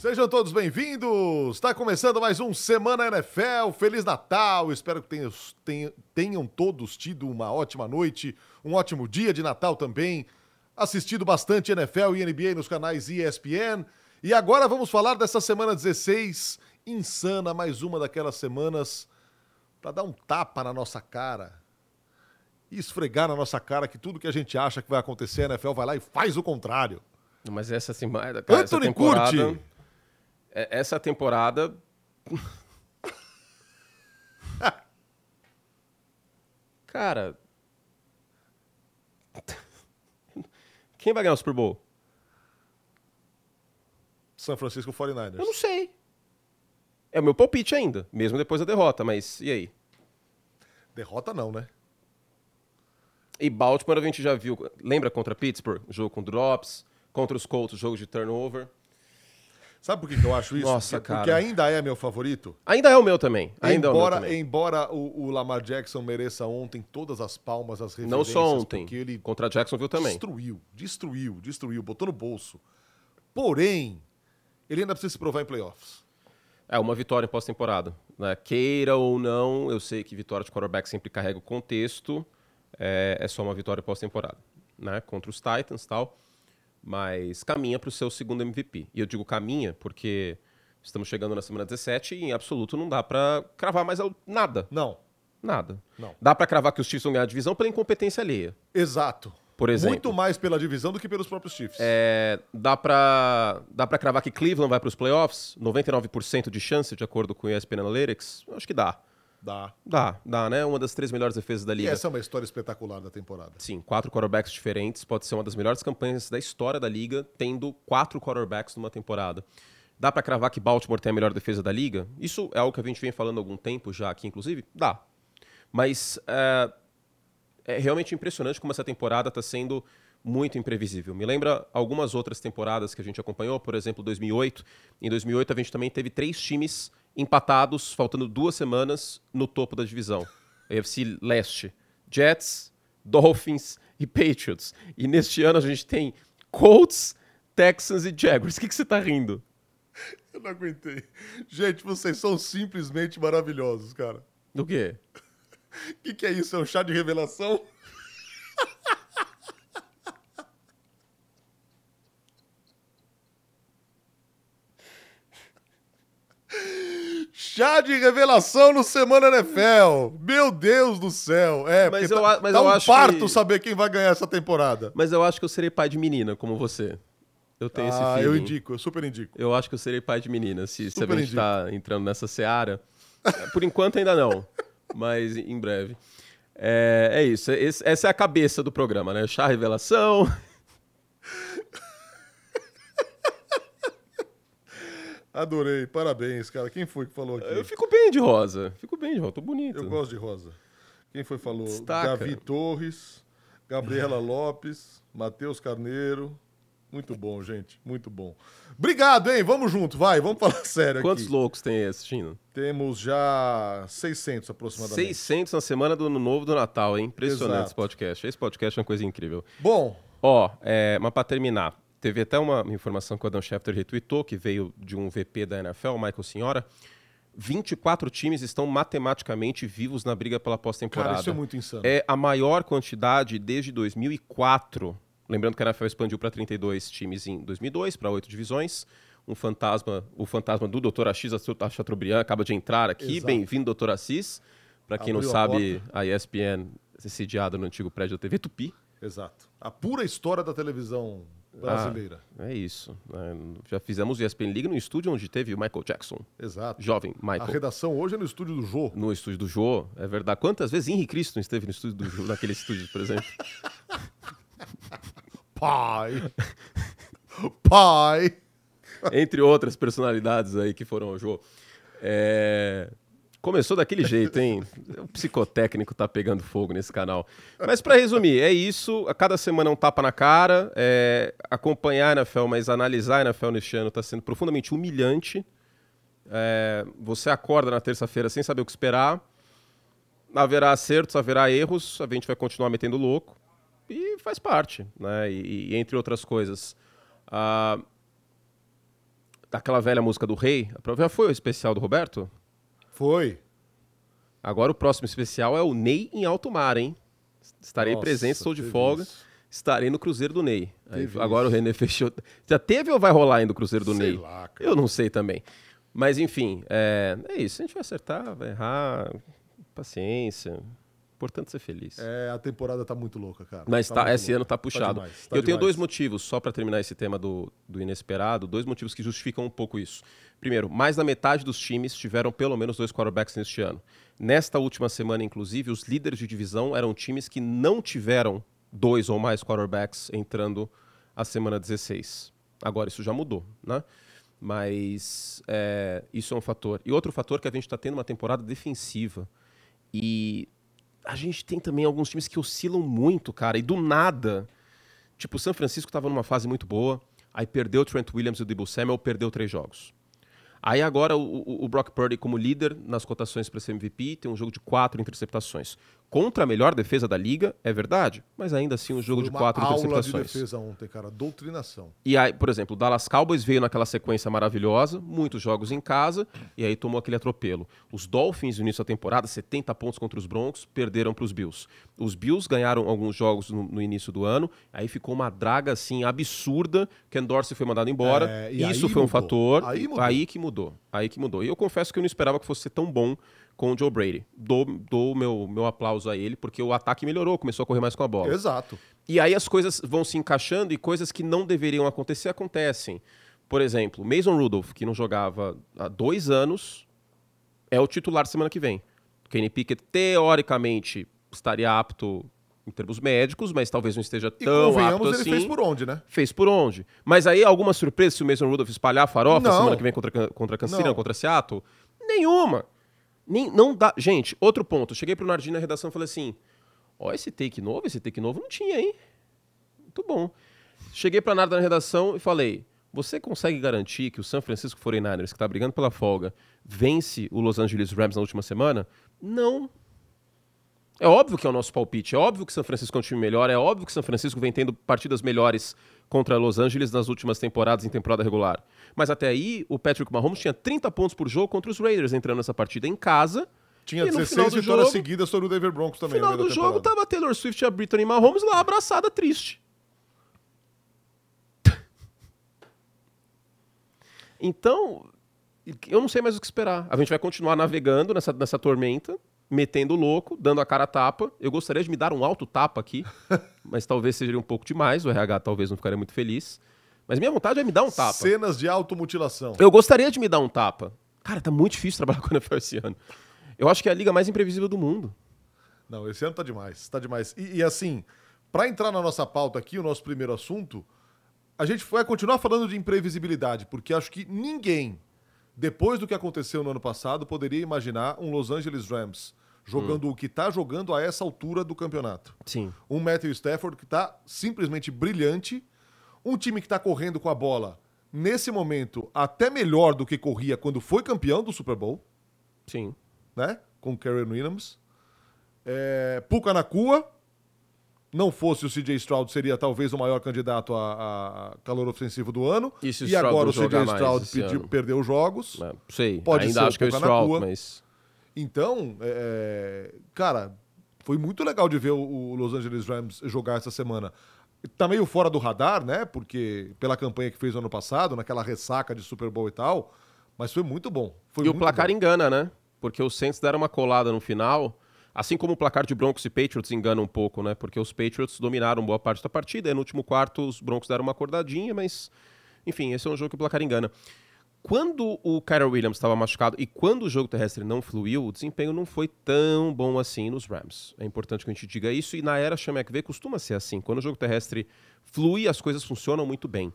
Sejam todos bem-vindos! Está começando mais um Semana NFL. Feliz Natal! Espero que tenham, tenham, todos tido uma ótima noite, um ótimo dia de Natal também. Assistido bastante NFL e NBA nos canais ESPN. E agora vamos falar dessa semana 16, insana, mais uma daquelas semanas para dar um tapa na nossa cara e esfregar na nossa cara que tudo que a gente acha que vai acontecer, a NFL vai lá e faz o contrário. Mas essa semana. Cara, Anthony essa temporada, Curti! É, essa temporada. cara. Quem vai ganhar o Super Bowl? São Francisco 49ers. Eu não sei. É o meu palpite ainda, mesmo depois da derrota, mas e aí? Derrota não, né? E Baltimore a gente já viu. Lembra contra Pittsburgh? Jogo com drops. Contra os Colts, jogo de turnover. Sabe por que, eu acho isso? Nossa, porque, cara. Porque ainda é meu favorito. Ainda é o meu também. Ainda embora, é o meu também. Embora o, o, Lamar Jackson mereça ontem todas as palmas, as referências. Não só ontem. Porque ele contra Jacksonville também. Destruiu, destruiu, destruiu, botou no bolso. Porém, ele ainda precisa se provar em playoffs. É, uma vitória em pós-temporada. Né? Queira ou não, eu sei que vitória de quarterback sempre carrega o contexto. É, é só uma vitória pós-temporada. Né? Contra os Titans e tal mas caminha para o seu segundo MVP. E eu digo caminha porque estamos chegando na semana 17 e em absoluto não dá para cravar mais nada. Não. Nada. Não. Dá para cravar que os Chiefs vão ganhar a divisão pela incompetência alheia. Exato. Por exemplo. Muito mais pela divisão do que pelos próprios Chiefs. É, dá para dá para cravar que Cleveland vai para os playoffs? 99% de chance, de acordo com o ESPN Analytics? Acho que dá. Dá. Dá, dá, né? Uma das três melhores defesas da liga. E essa é uma história espetacular da temporada. Sim, quatro quarterbacks diferentes. Pode ser uma das melhores campanhas da história da liga, tendo quatro quarterbacks numa temporada. Dá para cravar que Baltimore tem a melhor defesa da liga? Isso é algo que a gente vem falando há algum tempo já aqui, inclusive? Dá. Mas é, é realmente impressionante como essa temporada está sendo muito imprevisível. Me lembra algumas outras temporadas que a gente acompanhou, por exemplo, 2008. Em 2008 a gente também teve três times empatados, faltando duas semanas, no topo da divisão. AFC Leste. Jets, Dolphins e Patriots. E neste ano a gente tem Colts, Texans e Jaguars. O que, que você tá rindo? Eu não aguentei. Gente, vocês são simplesmente maravilhosos, cara. Do quê? O que, que é isso? É um chá de revelação? Chá de revelação no Semana NFL. Meu Deus do céu. É, mas eu, tá, mas tá eu um acho parto que... saber quem vai ganhar essa temporada. Mas eu acho que eu serei pai de menina, como você. Eu tenho ah, esse feeling. eu indico, eu super indico. Eu acho que eu serei pai de menina, se, se a gente tá entrando nessa seara. Por enquanto ainda não, mas em breve. É, é isso, esse, essa é a cabeça do programa, né? Chá revelação, Adorei, parabéns, cara. Quem foi que falou aqui? Eu fico bem de rosa. Fico bem de rosa, tô bonito. Eu gosto de rosa. Quem foi que falou? Destaca. Davi Torres, Gabriela Lopes, Matheus Carneiro. Muito bom, gente. Muito bom. Obrigado, hein? Vamos junto, vai. Vamos falar sério Quantos aqui. loucos tem esse, Chino? Temos já 600 aproximadamente. 600 na semana do Ano Novo do Natal, hein? Impressionante Exato. esse podcast. Esse podcast é uma coisa incrível. Bom. Ó, é, mas pra terminar, Teve até uma informação que o Adam Schefter retweetou, que veio de um VP da NFL, Michael Senhora. 24 times estão matematicamente vivos na briga pela pós-temporada. Cara, isso é muito insano. É a maior quantidade desde 2004. Lembrando que a NFL expandiu para 32 times em 2002, para oito divisões. Um fantasma, o fantasma do Dr. Assis Chateaubriand acaba de entrar aqui. Bem-vindo, Dr. Assis. Para quem Abriu não sabe, a, a ESPN é sediada no antigo prédio da TV Tupi. Exato. A pura história da televisão brasileira. Ah, é isso. É, já fizemos o ESPN League no estúdio onde teve o Michael Jackson. Exato. Jovem Michael. A redação hoje é no estúdio do Jô. No estúdio do Jô, é verdade. Quantas vezes Henry Cristo esteve no estúdio do Jô, naquele estúdio, por exemplo? Pai! Pai! Entre outras personalidades aí que foram ao Jô. É... Começou daquele jeito, hein? O psicotécnico tá pegando fogo nesse canal. Mas para resumir, é isso. A cada semana é um tapa na cara. É... Acompanhar a NFL, mas analisar a NFL neste ano está sendo profundamente humilhante. É... Você acorda na terça-feira sem saber o que esperar. Haverá acertos, haverá erros. A gente vai continuar metendo louco. E faz parte, né? E, e entre outras coisas. Uh daquela velha música do Rei. Já foi o especial do Roberto? Foi. Agora o próximo especial é o Ney em alto mar, hein? Estarei Nossa, presente, estou de folga. Isso. Estarei no Cruzeiro do Ney. Aí, agora o René fechou. Já teve ou vai rolar ainda o Cruzeiro do sei Ney? Lá, Eu não sei também. Mas enfim, é, é isso. A gente vai acertar, vai errar. Paciência. Importante ser feliz. É, a temporada tá muito louca, cara. Mas tá tá, esse louca. ano tá, tá puxado. Tá demais, tá Eu demais. tenho dois motivos, só para terminar esse tema do, do inesperado, dois motivos que justificam um pouco isso. Primeiro, mais da metade dos times tiveram pelo menos dois quarterbacks neste ano. Nesta última semana, inclusive, os líderes de divisão eram times que não tiveram dois ou mais quarterbacks entrando a semana 16. Agora, isso já mudou, né? Mas é, isso é um fator. E outro fator é que a gente está tendo uma temporada defensiva. E a gente tem também alguns times que oscilam muito, cara, e do nada. Tipo, o São Francisco estava numa fase muito boa, aí perdeu o Trent Williams e o Debo Samuel, perdeu três jogos. Aí agora o, o, Brock Purdy como líder nas cotações para ser MVP tem um jogo de quatro interceptações contra a melhor defesa da liga, é verdade, mas ainda assim um jogo Foi de quatro aula interceptações. de defesa ontem, cara, doutrinação. E aí, por exemplo, o Dallas Cowboys veio naquela sequência maravilhosa, muitos jogos em casa, e aí tomou aquele atropelo. Os Dolphins no início da temporada, 70 pontos contra os Broncos, perderam para os Bills. Os Bills ganharam alguns jogos no, no, início do ano, aí ficou uma draga assim absurda, Ken Dorsey foi mandado embora. É, Isso foi mudou. um fator. Aí, aí que mudou. Aí que mudou. E eu confesso que eu não esperava que fosse tão bom com o Joe Brady. Dou, dou meu, meu aplauso a ele, porque o ataque melhorou, começou a correr mais com a bola. Exato. E aí as coisas vão se encaixando e coisas que não deveriam acontecer acontecem. Por exemplo, Mason Rudolph, que não jogava há dois anos, é o titular semana que vem. Kenny Pickett, teoricamente, estaria apto em termos médicos, mas talvez não esteja tão e apto assim. ele fez por onde, né? Fez por onde. Mas aí, alguma surpresa se o Mason Rudolph espalhar a farofa não. semana que vem contra, contra Cancina, contra Seattle? Nenhuma. Nem, não dá. Gente, outro ponto. cheguei pro Nardim na redação e falei assim: ó, esse take novo, esse take novo não tinha, hein? Muito bom. Cheguei pra Narda na redação e falei: você consegue garantir que o San Francisco 49ers, que está brigando pela folga, vence o Los Angeles Rams na última semana? Não. É óbvio que é o nosso palpite, é óbvio que São Francisco é um time melhor, é óbvio que São Francisco vem tendo partidas melhores contra Los Angeles nas últimas temporadas em temporada regular. Mas até aí, o Patrick Mahomes tinha 30 pontos por jogo contra os Raiders entrando nessa partida em casa. Tinha 16 vitórias jogo, seguidas sobre o Denver Broncos também. No final do jogo tava Taylor Swift e a Brittany Mahomes lá abraçada triste. então, eu não sei mais o que esperar. A gente vai continuar navegando nessa, nessa tormenta metendo louco, dando a cara a tapa. Eu gostaria de me dar um alto tapa aqui, mas talvez seja um pouco demais. O RH talvez não ficaria muito feliz. Mas minha vontade é me dar um tapa. Cenas de automutilação. Eu gostaria de me dar um tapa. Cara, tá muito difícil trabalhar com a NFL esse ano. Eu acho que é a liga mais imprevisível do mundo. Não, esse ano tá demais, tá demais. E, e assim, para entrar na nossa pauta aqui, o nosso primeiro assunto, a gente vai continuar falando de imprevisibilidade, porque acho que ninguém, depois do que aconteceu no ano passado, poderia imaginar um Los Angeles Rams jogando hum. o que está jogando a essa altura do campeonato. Sim. Um Matthew Stafford que está simplesmente brilhante, um time que está correndo com a bola nesse momento até melhor do que corria quando foi campeão do Super Bowl. Sim. Né? Com o Karen Williams. É, Puka Nakua, não fosse o CJ Stroud, seria talvez o maior candidato a, a calor ofensivo do ano. E, e agora o CJ Stroud pediu, perdeu os jogos. É, sei, Pode ainda ser acho que é o Stroud, mas... Então, é, é, cara, foi muito legal de ver o, o, Los Angeles Rams jogar essa semana. Tá meio fora do radar, né? Porque pela campanha que fez no ano passado, naquela ressaca de Super Bowl e tal, mas foi muito bom. Foi e muito o placar bom. engana, né? Porque os Saints deram uma colada no final, assim como o placar de Broncos e Patriots engana um pouco, né? Porque os Patriots dominaram boa parte da partida, e no último quarto os Broncos deram uma acordadinha, mas enfim, esse é um jogo que o placar engana. Quando o Kyra Williams estava machucado e quando o jogo terrestre não fluiu, o desempenho não foi tão bom assim nos Rams. É importante que a gente diga isso e na era Sean McVay costuma ser assim. Quando o jogo terrestre flui, as coisas funcionam muito bem.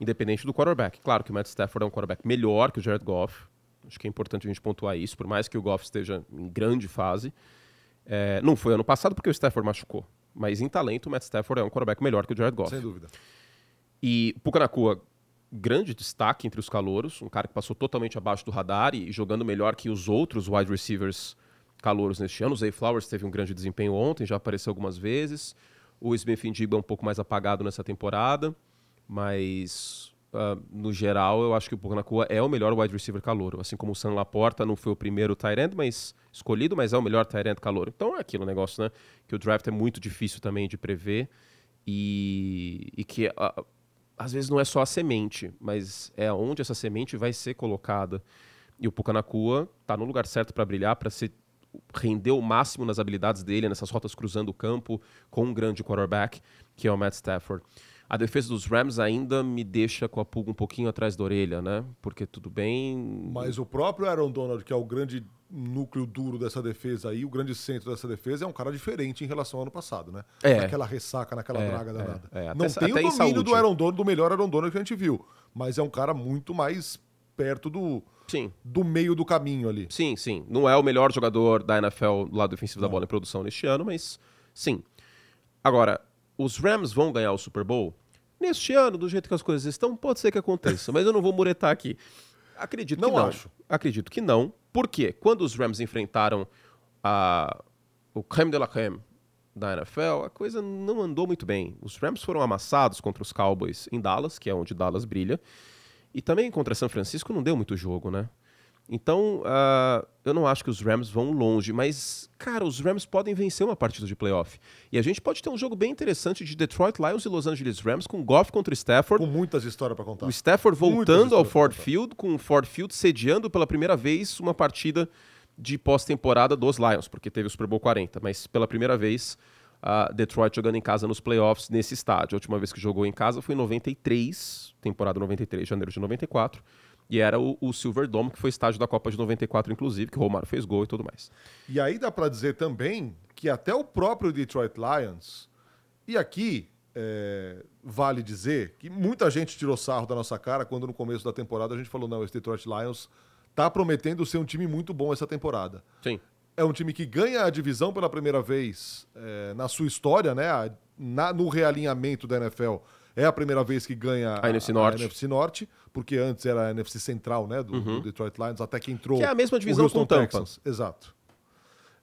Independente do quarterback. Claro que o Matt Stafford é um quarterback melhor que o Jared Goff. Acho que é importante a gente pontuar isso, por mais que o Goff esteja em grande fase. É, não foi ano passado porque o Stafford machucou. Mas em talento, o Matt Stafford é um quarterback melhor que o Jared Goff. Sem dúvida. E Puka Nakua grande destaque entre os calouros, um cara que passou totalmente abaixo do radar e, jogando melhor que os outros wide receivers calouros neste ano. O Zay Flowers teve um grande desempenho ontem, já apareceu algumas vezes. O Smith Indiba é um pouco mais apagado nessa temporada, mas uh, no geral, eu acho que o Pucanacua é o melhor wide receiver calouro. Assim como o San Laporta não foi o primeiro tight end, mas escolhido, mas é o melhor tight end calouro. Então é aquilo, negócio, né? Que o draft é muito difícil também de prever e, e que uh, às vezes não é só a semente, mas é onde essa semente vai ser colocada. E o Pucanacua está no lugar certo para brilhar, para ser render o máximo nas habilidades dele, nessas rotas cruzando o campo, com um grande quarterback, que é o Matt Stafford. A defesa dos Rams ainda me deixa com a pulga um pouquinho atrás da orelha, né? Porque tudo bem. Mas o próprio Aaron Donald, que é o grande núcleo duro dessa defesa aí, o grande centro dessa defesa, é um cara diferente em relação ao ano passado, né? É. Naquela ressaca, naquela É, draga é, danada. é. Até- Não tem o domínio do Aaron Donald, do melhor Aaron Donald que a gente viu. Mas é um cara muito mais perto do, Sim, do meio do caminho ali. sim, sim. Não é o melhor jogador da NFL do lado defensivo da bola em produção neste ano, mas sim. Agora, os Rams vão ganhar o Super Bowl? Neste ano, do jeito que as coisas estão, pode ser que aconteça, mas eu não vou muretar aqui. Acredito Não que não. acho. Acredito que não. Por quê? Quando os Rams enfrentaram a, o creme de la creme da NFL, a coisa não andou muito bem. Os Rams foram amassados contra os Cowboys em Dallas, que é onde Dallas brilha. E também contra São Francisco não deu muito jogo, né? Então, ah, eu não acho que os Rams vão longe, mas, cara, os Rams podem vencer uma partida de playoff. E a gente pode ter um jogo bem interessante de Detroit Lions e Los Angeles Rams com Goff contra Stafford. Com muitas histórias pra contar. O Stafford voltando ao Ford. Field, com o Ford Field sediando pela primeira vez uma partida de pós-temporada dos Lions, porque teve o Super Bowl 40, mas pela primeira vez a Detroit jogando em casa nos playoffs nesse estádio. A última vez que jogou em casa foi em 93, temporada 93, janeiro de 94, e era o, o Silver Dome, que foi estádio da Copa de 94, inclusive, que o Romário fez gol e tudo mais. E aí dá pra dizer também que até o próprio Detroit Lions, e aqui é, vale dizer que muita gente tirou sarro da nossa cara quando no começo da temporada a gente falou: não, esse Detroit Lions tá prometendo ser um time muito bom essa temporada. Sim. É um time que ganha a divisão pela primeira vez é, na sua história, né? A- na- no realinhamento da NFL. É a primeira vez que ganha A NFC Norte. NFC Norte, porque antes era a NFC Central, né? Do, do Detroit Lions, até que entrou. Uhum. Que é a mesma divisão com o Tampa. Texans. Exato.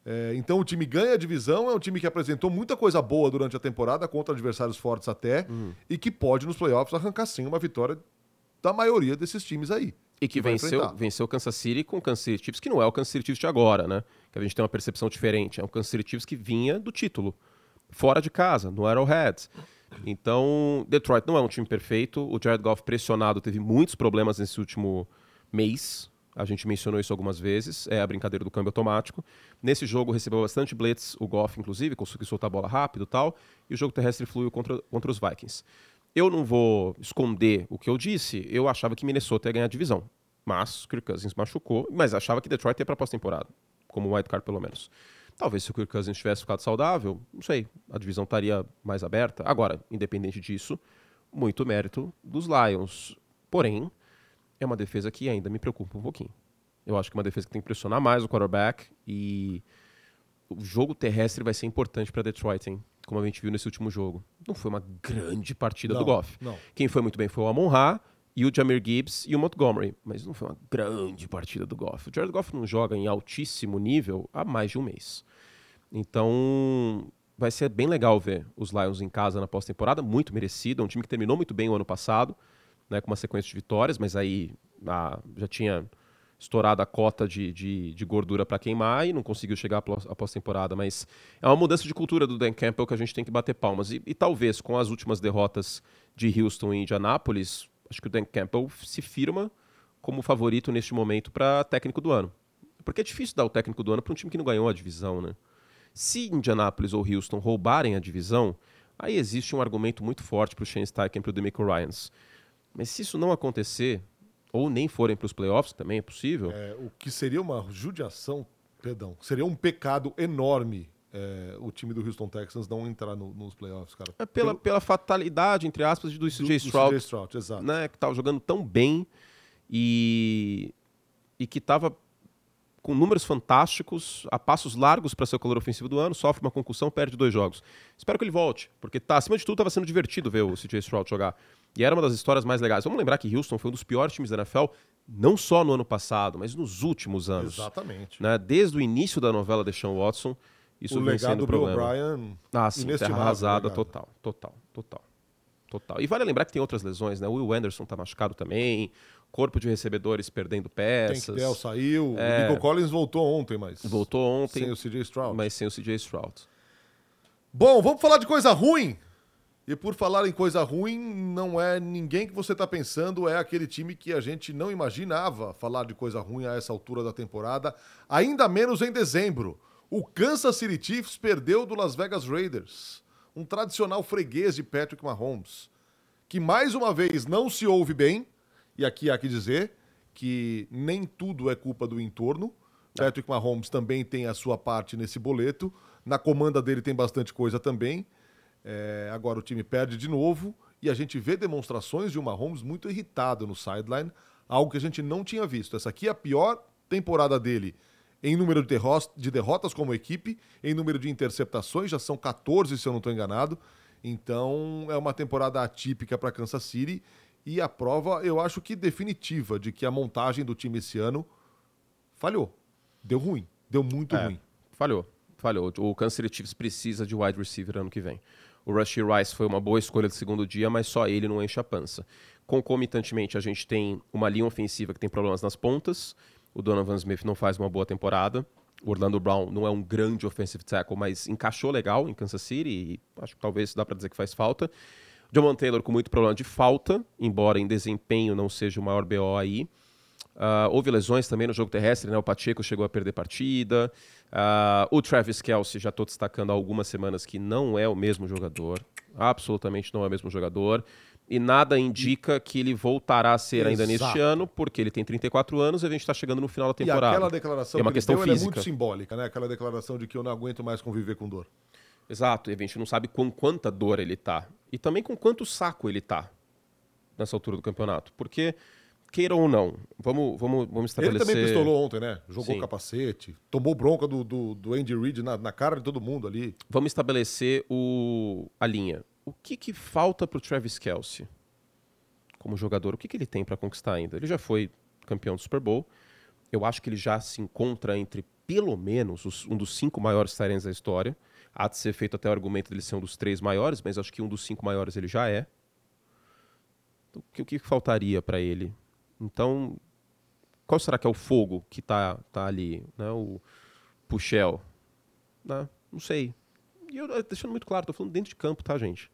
É, então o time ganha a divisão, é um time que apresentou muita coisa boa durante a temporada, contra adversários fortes até, Uhum. e que pode nos playoffs arrancar sim uma vitória da maioria desses times aí. E que vai venceu, venceu o Kansas City com o Kansas City Chiefs, que não é o Kansas City Chiefs de agora, né? Que a gente tem uma percepção diferente. É um Kansas City Chiefs que vinha do título, fora de casa, no Arrowhead. Então, Detroit não é um time perfeito. O Jared Goff pressionado teve muitos problemas nesse último mês. A gente mencionou isso algumas vezes. É a brincadeira do câmbio automático. Nesse jogo recebeu bastante blitz, o Goff, inclusive, conseguiu soltar a bola rápido e tal. E o jogo terrestre fluiu contra, contra os Vikings. Eu não vou esconder o que eu disse. Eu achava que Minnesota ia ganhar a divisão. Mas Kirk Cousins machucou. Mas achava que Detroit ia para a pós-temporada. Como wildcard, pelo menos. Talvez se o Kirk Cousins tivesse ficado saudável, não sei, a divisão estaria mais aberta. Agora, independente disso, muito mérito dos Lions. Porém, é uma defesa que ainda me preocupa um pouquinho. Eu acho que é uma defesa que tem que pressionar mais o quarterback e o jogo terrestre vai ser importante para Detroit, hein? Como a gente viu nesse último jogo. Não foi uma grande partida Não, do Goff. não. Quem foi muito bem foi o Amon-Ra e o Jamir Gibbs e o Montgomery, mas não foi uma grande partida do Goff. O Jared Goff não joga em altíssimo nível há mais de um mês. Então, vai ser bem legal ver os Lions em casa na pós-temporada, muito merecido. É um time que terminou muito bem o ano passado, né, com uma sequência de vitórias, mas aí já tinha estourado a cota de, de, de gordura para queimar e não conseguiu chegar à pós-temporada. Mas é uma mudança de cultura do Dan Campbell que a gente tem que bater palmas. E, e talvez com as últimas derrotas de Houston e Indianápolis, acho que o Dan Campbell se firma como favorito neste momento para técnico do ano. Porque é difícil dar o técnico do ano para um time que não ganhou a divisão, né? Se Indianapolis ou Houston roubarem a divisão, aí existe um argumento muito forte para o Shane Steichen e para o Demico Ryans. Mas se isso não acontecer, ou nem forem para os playoffs, também é possível, É, o que seria uma judiação, perdão, seria um pecado enorme é, o time do Houston Texans não entrar no- nos playoffs, cara. é pela, Pelo- pela fatalidade, entre aspas, do do- CJ do Stroud, CJ Stroud, exato. né, que estava jogando tão bem e, e que estava com números fantásticos, a passos largos para ser o calor ofensivo do ano, sofre uma concussão, perde dois jogos. Espero que ele volte, porque tá, acima de tudo estava sendo divertido ver o CJ Stroud jogar. E era uma das histórias mais legais. Vamos lembrar que Houston foi um dos piores times da NFL, não só no ano passado, mas nos últimos anos. Exatamente. Né? Desde o início da novela de Sean Watson, isso o vem legado sendo do um Bill problema. O'Brien, Ah, sim, terra arrasada legado. total, total, total. Total. E vale lembrar que tem outras lesões, né? O Will Anderson tá machucado também, corpo de recebedores perdendo peças. Tank Dell saiu, é... o Nico Collins voltou ontem, mas... Voltou ontem. Sem o CJ Stroud. Mas sem o CJ Stroud. Bom, vamos falar de coisa ruim? E por falar em coisa ruim, não é ninguém que você está pensando, é aquele time que a gente não imaginava falar de coisa ruim a essa altura da temporada, ainda menos em dezembro. O Kansas City Chiefs perdeu do Las Vegas Raiders, um tradicional freguês de Patrick Mahomes, que mais uma vez não se ouve bem, e aqui há que dizer que nem tudo é culpa do entorno. Patrick Mahomes também tem a sua parte nesse boleto. Na comanda dele tem bastante coisa também. É, agora o time perde de novo e a gente vê demonstrações de uma Mahomes muito irritado no sideline, algo que a gente não tinha visto. Essa aqui é a pior temporada dele em número de, de derrotas como equipe, em número de interceptações, já são 14 se eu não estou enganado. Então é uma temporada atípica para Kansas City e a prova, eu acho que definitiva, de que a montagem do time esse ano falhou. Deu ruim, deu muito é, ruim. Falhou, falhou. O Kansas City Chiefs precisa de wide receiver ano que vem. O Rushy Rice foi uma boa escolha de segundo dia, mas só ele não enche a pança. Concomitantemente, a gente tem uma linha ofensiva que tem problemas nas pontas. O Donovan Smith não faz uma boa temporada. O Orlando Brown não é um grande offensive tackle, mas encaixou legal em Kansas City e acho que talvez dá para dizer que faz falta. John Taylor com muito problema de falta, embora em desempenho não seja o maior BO aí. Uh, houve lesões também no jogo terrestre, né? O Pacheco chegou a perder partida. Uh, o Travis Kelsey, já estou destacando há algumas semanas que não é o mesmo jogador. Absolutamente não é o mesmo jogador. E nada indica que ele voltará a ser Exato. ainda neste ano, porque ele tem 34 anos e a gente está chegando no final da temporada. E aquela declaração é uma que questão deu, física. é muito simbólica, né? Aquela declaração de que eu não aguento mais conviver com dor. Exato, e a gente não sabe com quanta dor ele está. E também com quanto saco ele está nessa altura do campeonato. Porque queira ou não, vamos, vamos, vamos estabelecer... Ele também pistolou ontem, né? Jogou Sim. capacete, tomou bronca do, do, do Andy Reid na, na, cara de todo mundo ali. Vamos estabelecer o, a linha. O que, que falta para o Travis Kelsey como jogador? O que, que ele tem para conquistar ainda? Ele já foi campeão do Super Bowl. Eu acho que ele já se encontra entre, pelo menos, os, um dos cinco maiores Tyrants da história. Há de ser feito até o argumento dele ser um dos três maiores, mas acho que um dos cinco maiores ele já é. O que, o que faltaria para ele? Então, qual será que é o fogo que está tá ali? Né? O Puxel? Né? Não sei. E eu deixando muito claro, estou falando dentro de campo, tá, gente?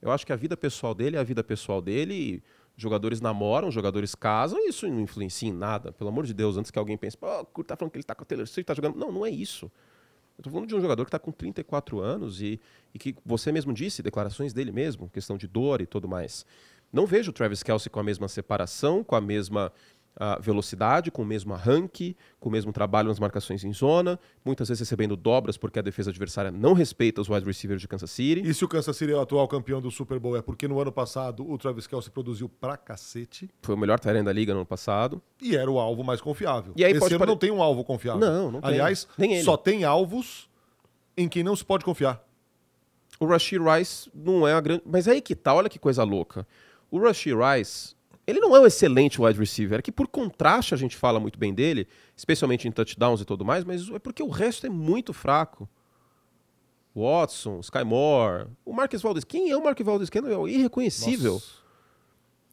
Eu acho que a vida pessoal dele é a vida pessoal dele. jogadores namoram, jogadores casam, e isso não influencia em nada. Pelo amor de Deus, antes que alguém pense, pô, o tá falando que ele está com a Taylor Swift, tá jogando. Não, não é isso. Estou falando de um jogador que está com 34 anos e, e que você mesmo disse, declarações dele mesmo, questão de dor e tudo mais. Não vejo o Travis Kelsey com a mesma separação, com a mesma uh, velocidade, com o mesmo arranque, com o mesmo trabalho nas marcações em zona, muitas vezes recebendo dobras porque a defesa adversária não respeita os wide receivers de Kansas City. E se o Kansas City é o atual campeão do Super Bowl é porque no ano passado o Travis Kelsey produziu pra cacete. Foi o melhor terreno da liga no ano passado. E era o alvo mais confiável. E aí Esse pode ano pare... não tem um alvo confiável. Não, não tem. Aliás, só tem alvos em quem não se pode confiar. O Rashid Rice não é a grande. Mas aí que tá, olha que coisa louca. O Rushy Rice, ele não é um excelente wide receiver, é que por contraste a gente fala muito bem dele, especialmente em touchdowns e tudo mais, mas é porque o resto é muito fraco. Watson, Sky Moore, o Marcus Valdez. Quem é o Marcus Valdez? Quem é irreconhecível. Nossa.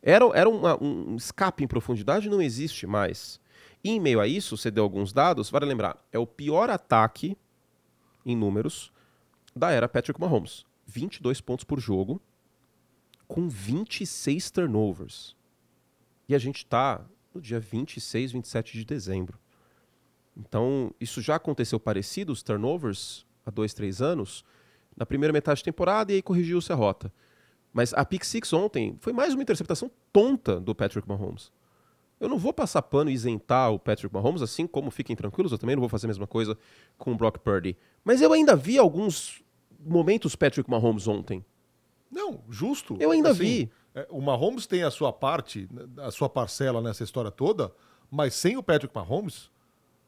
Era, era uma, um escape em profundidade, não existe mais. E em meio a isso, você deu alguns dados, vale lembrar, é o pior ataque em números da era Patrick Mahomes. 22 pontos por jogo, com 26 turnovers. E a gente está no dia 26, 27 de dezembro. Então, isso já aconteceu parecido, os turnovers, há dois, três anos, na primeira metade de temporada, e aí corrigiu-se a rota. Mas a pick six ontem foi mais uma interceptação tonta do Patrick Mahomes. Eu não vou passar pano e isentar o Patrick Mahomes, assim como fiquem tranquilos, eu também não vou fazer a mesma coisa com o Brock Purdy. Mas eu ainda vi alguns momentos Patrick Mahomes ontem não, justo. Eu ainda assim, vi. É, o Mahomes tem a sua parte, a sua parcela nessa história toda, mas sem o Patrick Mahomes,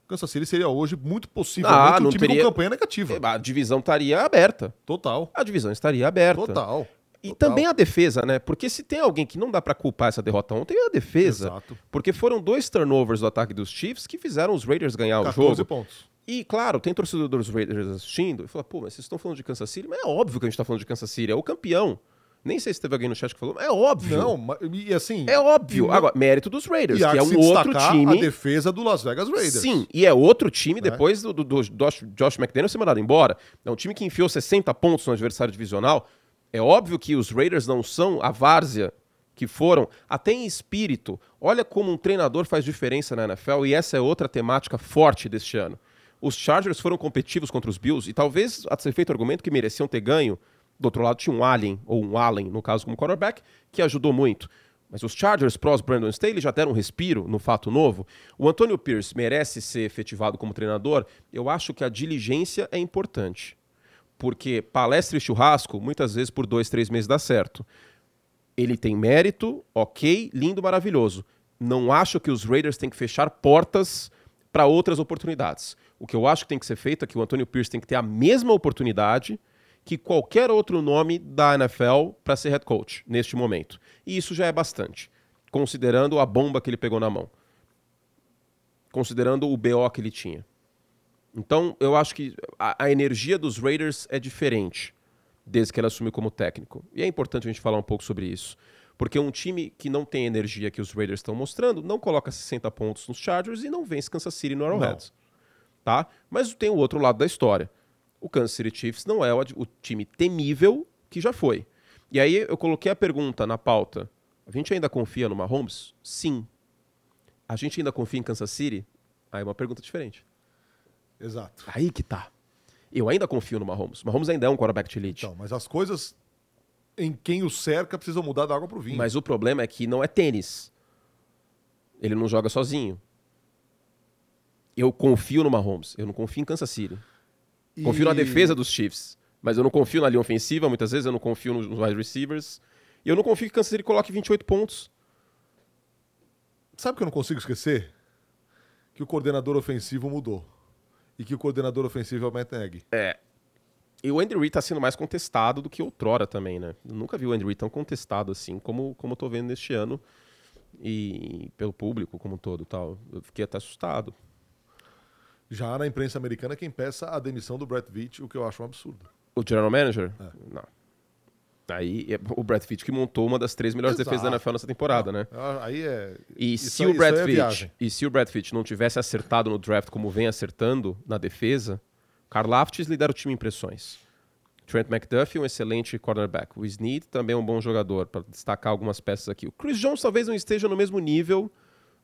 Kansas City seria hoje muito possivelmente ah, um time teria... com campanha negativa. A divisão estaria aberta. Total. A divisão estaria aberta. Total. E Total. também a defesa, né? Porque se tem alguém que não dá para culpar essa derrota ontem, é a defesa. Exato. Porque foram dois turnovers do ataque dos Chiefs que fizeram os Raiders ganhar o jogo. 14 pontos. E, claro, tem torcedor dos Raiders assistindo e fala, pô, mas vocês estão falando de Kansas City? Mas é óbvio que a gente está falando de Kansas City, é o campeão. Nem sei se teve alguém no chat que falou, é óbvio. Não, e assim. É óbvio. Agora, mérito dos Raiders, que é um outro time. a defesa do Las Vegas Raiders. Sim, e é outro time Né? depois do, do, do Josh, Josh McDaniel ser mandado embora. É um time que enfiou 60 pontos no adversário divisional. É óbvio que os Raiders não são a várzea que foram, até em espírito. Olha como um treinador faz diferença na NFL e essa é outra temática forte deste ano. Os Chargers foram competitivos contra os Bills e talvez a ser feito o argumento que mereciam ter ganho. Do outro lado tinha um Allen, ou um Allen, no caso como quarterback, que ajudou muito. Mas os Chargers prós Brandon Staley já deram um respiro no fato novo. O Antonio Pierce merece ser efetivado como treinador? Eu acho que a diligência é importante. Porque palestra e churrasco, muitas vezes por dois, três meses dá certo. Ele tem mérito, ok, lindo, maravilhoso. Não acho que os Raiders têm que fechar portas para outras oportunidades. O que eu acho que tem que ser feito é que o Antonio Pierce tem que ter a mesma oportunidade que qualquer outro nome da NFL para ser head coach neste momento. E isso já é bastante, considerando a bomba que ele pegou na mão. Considerando o BO que ele tinha. Então, eu acho que a, a energia dos Raiders é diferente desde que ele assumiu como técnico. E é importante a gente falar um pouco sobre isso. Porque um time que não tem a energia que os Raiders estão mostrando não coloca 60 pontos nos Chargers e não vence Kansas City no Arrowhead. Tá? Mas tem o outro lado da história. O Kansas City Chiefs não é o, o time temível que já foi. E aí eu coloquei a pergunta na pauta. A gente ainda confia no Mahomes? Sim. A gente ainda confia em Kansas City? Aí é uma pergunta diferente. Exato. Aí que tá. Eu ainda confio no Mahomes. Mahomes ainda é um quarterback de elite. Então, mas as coisas em quem o cerca precisam mudar da água pro vinho. Mas o problema é que não é tênis. Ele não joga sozinho. Eu confio no Mahomes. Eu não confio em Kansas City. E- Confio na defesa dos Chiefs. Mas eu não confio na linha ofensiva, muitas vezes. Eu não confio nos wide receivers. E eu não confio que Kansas City coloque 28 pontos. Sabe o que eu não consigo esquecer? Que o coordenador ofensivo mudou. E que o coordenador ofensivo é o Matt Nagy. É. E o Andy Reid tá sendo mais contestado do que outrora também, né? Eu nunca vi o Andy Reid tão contestado assim como, como eu tô vendo neste ano. E pelo público como um todo tal. Eu fiquei até assustado. Já na imprensa americana, quem peça a demissão do Brett Veach, o que eu acho um absurdo. O general manager? É. Não. Aí é o Brett Veach que montou uma das três melhores Exato. defesas da NFL nessa temporada, né? Ah, Aí é. E isso se aí- o Brett é viagem. e se o Brett Veach não tivesse acertado no draft como vem acertando na defesa, Karlaftis lidera o time em impressões. Trent McDuffie, um excelente cornerback. O Snead também é um bom jogador, para destacar algumas peças aqui. O Chris Jones talvez não esteja no mesmo nível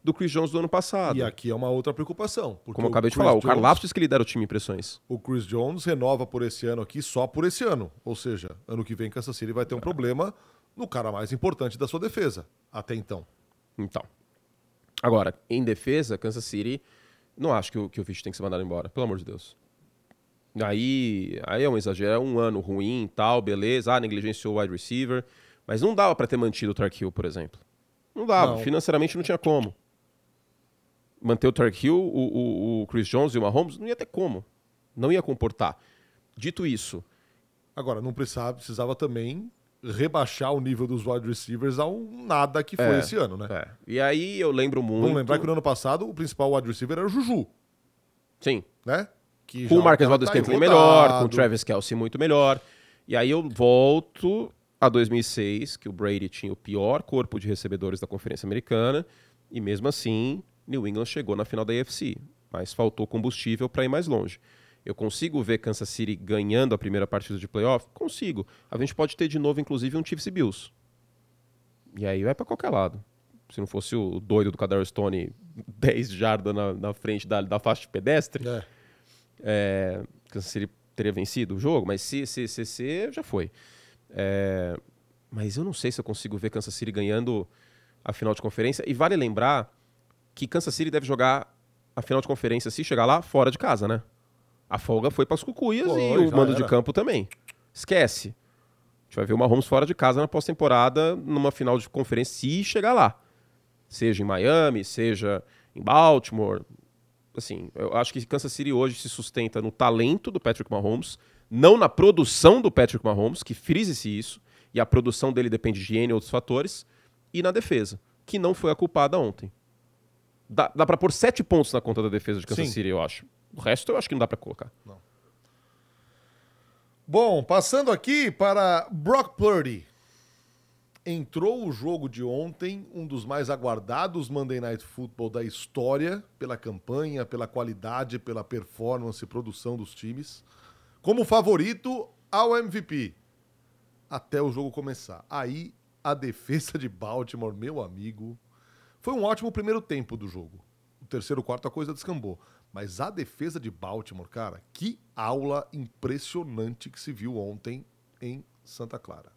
do Chris Jones do ano passado. E aqui é uma outra preocupação. porque Como eu o acabei de Chris falar, o Jones- Karlaftis que lidera o time em impressões. O Chris Jones renova por esse ano aqui só por esse ano. Ou seja, ano que vem Kansas City vai ter um problema no cara mais importante da sua defesa. Até então. Então. Agora, em defesa, Kansas City, não acho que o, que o Fish tem que ser mandado embora, pelo amor de Deus. Aí, aí é um exagero, é um ano ruim e tal, beleza. Ah, negligenciou o wide receiver. Mas não dava pra ter mantido o Tark Hill, por exemplo. Não dava, Não. financeiramente não tinha como. Manter o Tark Hill, o, o, o Chris Jones e o Mahomes, não ia ter como. Não ia comportar. Dito isso, Agora, não precisava, precisava também rebaixar o nível dos wide receivers ao nada que foi É, esse ano, né? é. E aí eu lembro muito. Vamos lembrar que no ano passado o principal wide receiver era o Juju, Sim, né? Que Com o Marcus tá Valdez Scantling melhor, com o. Travis Kelsey muito melhor. E aí eu volto a 2006, que o Brady tinha o pior corpo de recebedores da Conferência Americana, e mesmo assim, New England chegou na final da AFC, mas faltou combustível para ir mais longe. Eu consigo ver Kansas City ganhando a primeira partida de playoff? Consigo. A gente pode ter de novo, inclusive, um Chiefs e Bills. E aí vai para qualquer lado. Se não fosse o doido do Kadar Stone 10 jardas na, na frente da, da faixa de pedestre, É. é, Kansas City teria vencido o jogo, mas se, se, se, se já foi. É, mas eu não sei se eu consigo ver Kansas City ganhando a final de conferência. E vale lembrar que Kansas City deve jogar a final de conferência, se chegar lá, fora de casa, né? A folga foi para as cucuias Foi, e o mando de era. campo também. Esquece. A gente vai ver o Mahomes fora de casa na pós-temporada, numa final de conferência, se chegar lá. Seja em Miami, seja em Baltimore. Assim, eu acho que Kansas City hoje se sustenta no talento do Patrick Mahomes, não na produção do Patrick Mahomes, que frise-se isso, e a produção dele depende de N outros fatores, e na defesa, que não foi a culpada ontem. Dá, dá para pôr sete pontos na conta da defesa de Kansas Sim. City, eu acho. O resto eu acho que não dá para colocar. Bom, passando aqui para Brock Purdy. entrou o jogo de ontem, um dos mais aguardados Monday Night Football da história, pela campanha, pela qualidade, pela performance e produção dos times, como favorito ao MVP. Até o jogo começar. Aí a defesa de Baltimore, meu amigo, foi um ótimo primeiro tempo do jogo. O terceiro, quarto, a coisa descambou. Mas a defesa de Baltimore, cara, que aula impressionante que se viu ontem em Santa Clara.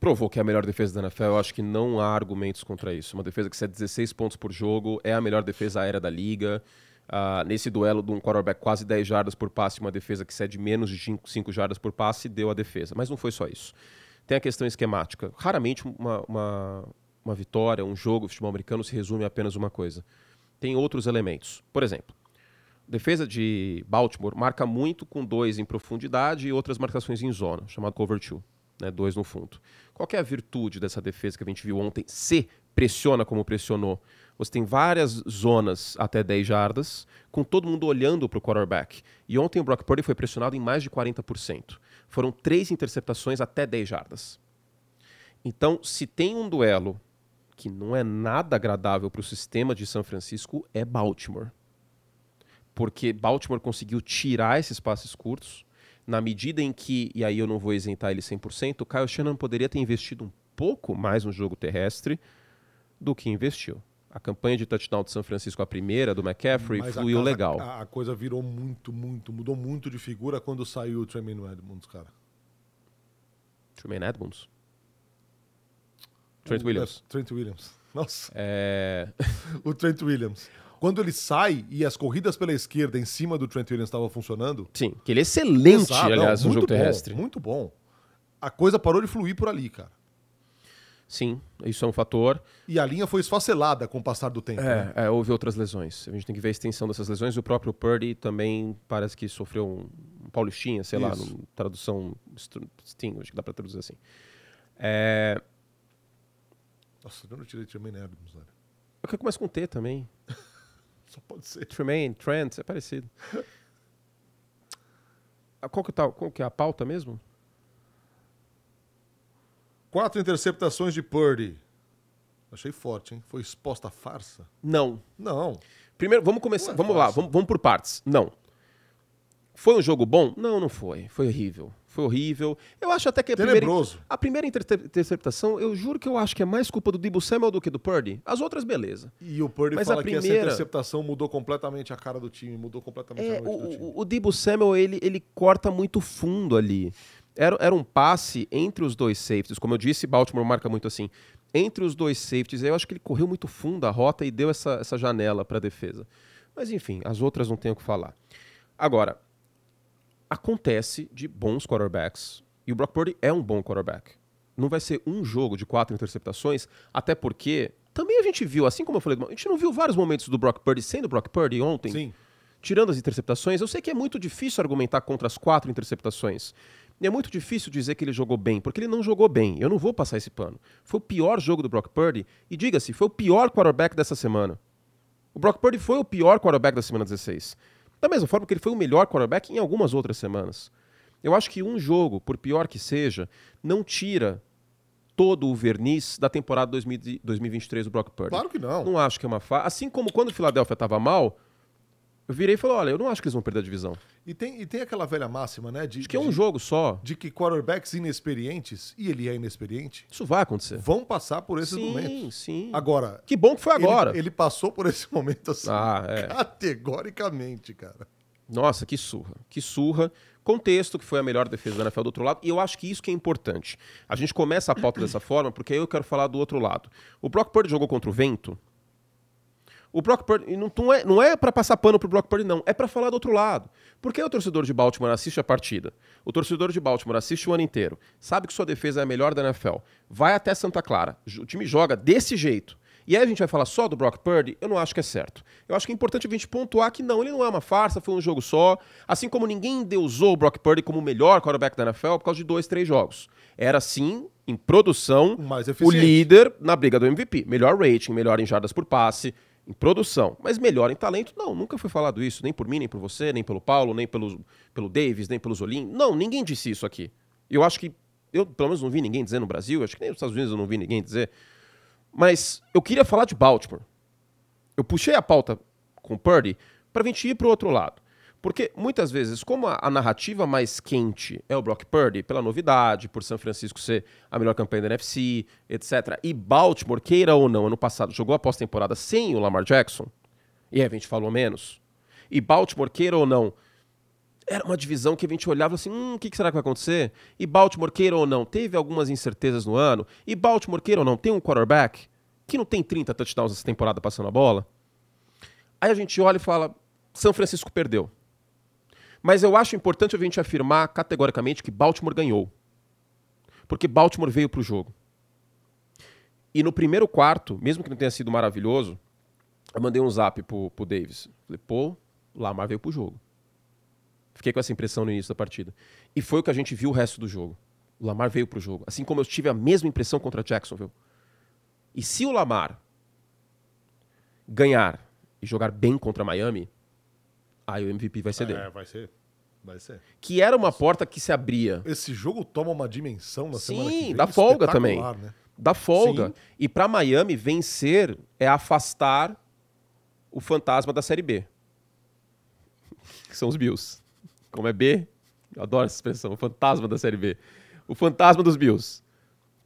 Provou que é a melhor defesa da NFL, eu acho que não há argumentos contra isso. Uma defesa que cede 16 pontos por jogo, é a melhor defesa aérea da liga. Uh, nesse duelo de um quarterback quase 10 jardas por passe, uma defesa que cede menos de 5, 5 jardas por passe, deu a defesa. Mas não foi só isso. Tem a questão esquemática. Raramente uma, uma, uma vitória, um jogo futebol americano se resume a apenas uma coisa. Tem outros elementos. Por exemplo, defesa de Baltimore marca muito com dois em profundidade e outras marcações em zona, chamado cover two né, dois no fundo. Qual é a virtude dessa defesa que a gente viu ontem? Se pressiona como pressionou. Você tem várias zonas até 10 jardas, com todo mundo olhando para o quarterback. E ontem o Brock Purdy foi pressionado em mais de 40%. Foram três interceptações até 10 jardas. Então, se tem um duelo que não é nada agradável para o sistema de São Francisco, é Baltimore. Porque Baltimore conseguiu tirar esses passes curtos, na medida em que, e aí eu não vou isentar ele 100%, o Kyle Shannon poderia ter investido um pouco mais no jogo terrestre do que investiu. A campanha de touchdown de São Francisco, a primeira do McCaffrey, Mas fluiu a casa, legal. A, a, coisa virou muito, muito, mudou muito de figura quando saiu o Tremaine Edmonds, cara. Tremaine Edmonds? Trent Williams. Trent Williams. Nossa. É... o Trent Williams. Quando ele sai e as corridas pela esquerda em cima do Trent Williams estavam funcionando. Sim, que ele é excelente, Exato, aliás, no jogo bom, terrestre. Muito bom. A coisa parou de fluir por ali, cara. Sim, isso é um fator. E a linha foi esfacelada com o passar do tempo. É, né? é, houve outras lesões. A gente tem que ver a extensão dessas lesões. O próprio Purdy também parece que sofreu um, um paulistinha, sei isso. lá, tradução Sting, acho que dá pra traduzir assim. É... Nossa, eu não tirei Tremaine Adams, velho. Eu quero começar com T também. Só pode ser. Tremaine, Trent, é parecido. Ah, qual que, tá, qual que é a pauta mesmo? Quatro interceptações de Purdy. Achei forte, hein? Foi exposta a farsa? Não. Não. Primeiro, vamos começar. É vamos farsa. lá, vamos, vamos por partes. Não. Foi um jogo bom? Não, não foi. Foi horrível. Foi horrível. Eu acho até que a primeira, a primeira interceptação, eu juro que eu acho que é mais culpa do Debo Samuel do que do Purdy. As outras, beleza. E o Purdy Mas fala a primeira... que essa interceptação mudou completamente a cara do time, mudou completamente é, a noite o, do time. O Debo Samuel, ele, ele corta muito fundo ali. Era, era um passe entre os dois safeties. Como eu disse, Baltimore marca muito assim. Entre os dois safeties, eu acho que ele correu muito fundo a rota e deu essa, essa janela para a defesa. Mas enfim, as outras não tenho o que falar. Agora, acontece de bons quarterbacks. E o Brock Purdy é um bom quarterback. Não vai ser um jogo de quatro interceptações, até porque também a gente viu, assim como eu falei, a gente não viu vários momentos do Brock Purdy sendo Brock Purdy ontem? Sim. Tirando as interceptações, eu sei que é muito difícil argumentar contra as quatro interceptações. E é muito difícil dizer que ele jogou bem, porque ele não jogou bem. Eu não vou passar esse pano. Foi o pior jogo do Brock Purdy, e diga-se, foi o pior quarterback dessa semana. O Brock Purdy foi o pior quarterback da semana 16. Da mesma forma que ele foi o melhor quarterback em algumas outras semanas. Eu acho que um jogo, por pior que seja, não tira todo o verniz da temporada 2023 do Brock Purdy. Claro que não. Não acho que é uma fa... Assim como quando o Philadelphia estava mal, virei e falei, olha, eu não acho que eles vão perder a divisão. E tem, e tem aquela velha máxima, né? De, acho que é de, um jogo só. De que quarterbacks inexperientes, e ele é inexperiente... Isso vai acontecer. Vão passar por esses sim, momentos. Sim, sim. Agora... Que bom que foi agora. Ele, ele passou por esse momento assim, ah, é. categoricamente, cara. Nossa, que surra. Que surra. Contexto, que foi a melhor defesa da NFL do outro lado. E eu acho que isso que é importante. A gente começa a pauta dessa forma, porque aí eu quero falar do outro lado. O Brock Purdy jogou contra o vento o Brock Purdy não, é, não é para passar pano pro Brock Purdy, não. É para falar do outro lado. Porque o torcedor de Baltimore assiste a partida. O torcedor de Baltimore assiste o ano inteiro. Sabe que sua defesa é a melhor da NFL. Vai até Santa Clara. O time joga desse jeito. E aí a gente vai falar só do Brock Purdy? Eu não acho que é certo. Eu acho que é importante a gente pontuar que não, ele não é uma farsa, foi um jogo só. Assim como ninguém deusou o Brock Purdy como o melhor quarterback da NFL por causa de dois, três jogos. Era sim, em produção, o líder na briga do MVP. Melhor rating, melhor em jardas por passe, em produção, mas melhor em talento, não, nunca foi falado isso, nem por mim, nem por você, nem pelo Paulo, nem pelo, pelo Davis, nem pelo Zolim. Não, ninguém disse isso aqui. Eu acho que eu pelo menos não vi ninguém dizer no Brasil, acho que nem nos Estados Unidos eu não vi ninguém dizer. Mas eu queria falar de Baltimore. Eu puxei a pauta com o Purdy para a gente ir para o outro lado. Porque muitas vezes, como a, a, narrativa mais quente é o Brock Purdy, pela novidade, por São Francisco ser a melhor campanha da NFC, etc. E Baltimore, queira ou não, ano passado jogou a pós-temporada sem o Lamar Jackson, e aí a gente falou menos. E Baltimore, queira ou não, era uma divisão que a gente olhava assim, hum, o que será que vai acontecer? E Baltimore, queira ou não, teve algumas incertezas no ano. E Baltimore, queira ou não, tem um quarterback que não tem 30 touchdowns essa temporada passando a bola. Aí a gente olha e fala, São Francisco perdeu. Mas eu acho importante a gente afirmar categoricamente que Baltimore ganhou. Porque Baltimore veio para o jogo. E no primeiro quarto, mesmo que não tenha sido maravilhoso, eu mandei um zap pro, pro Davis. Falei, pô, Lamar veio pro jogo. Fiquei com essa impressão no início da partida. E foi o que a gente viu o resto do jogo. O Lamar veio pro jogo. Assim como eu tive a mesma impressão contra Jacksonville. E se o Lamar ganhar e jogar bem contra Miami, aí o MVP vai ser dele. É, vai ser. Vai ser. Que era uma porta que se abria. Esse jogo toma uma dimensão na Sim, semana que vem. dá folga também. Né? Dá folga. Sim. E para Miami, vencer é afastar o fantasma da Série B. Que são os Bills. Como é B, eu adoro essa expressão, o fantasma da Série B. O fantasma dos Bills.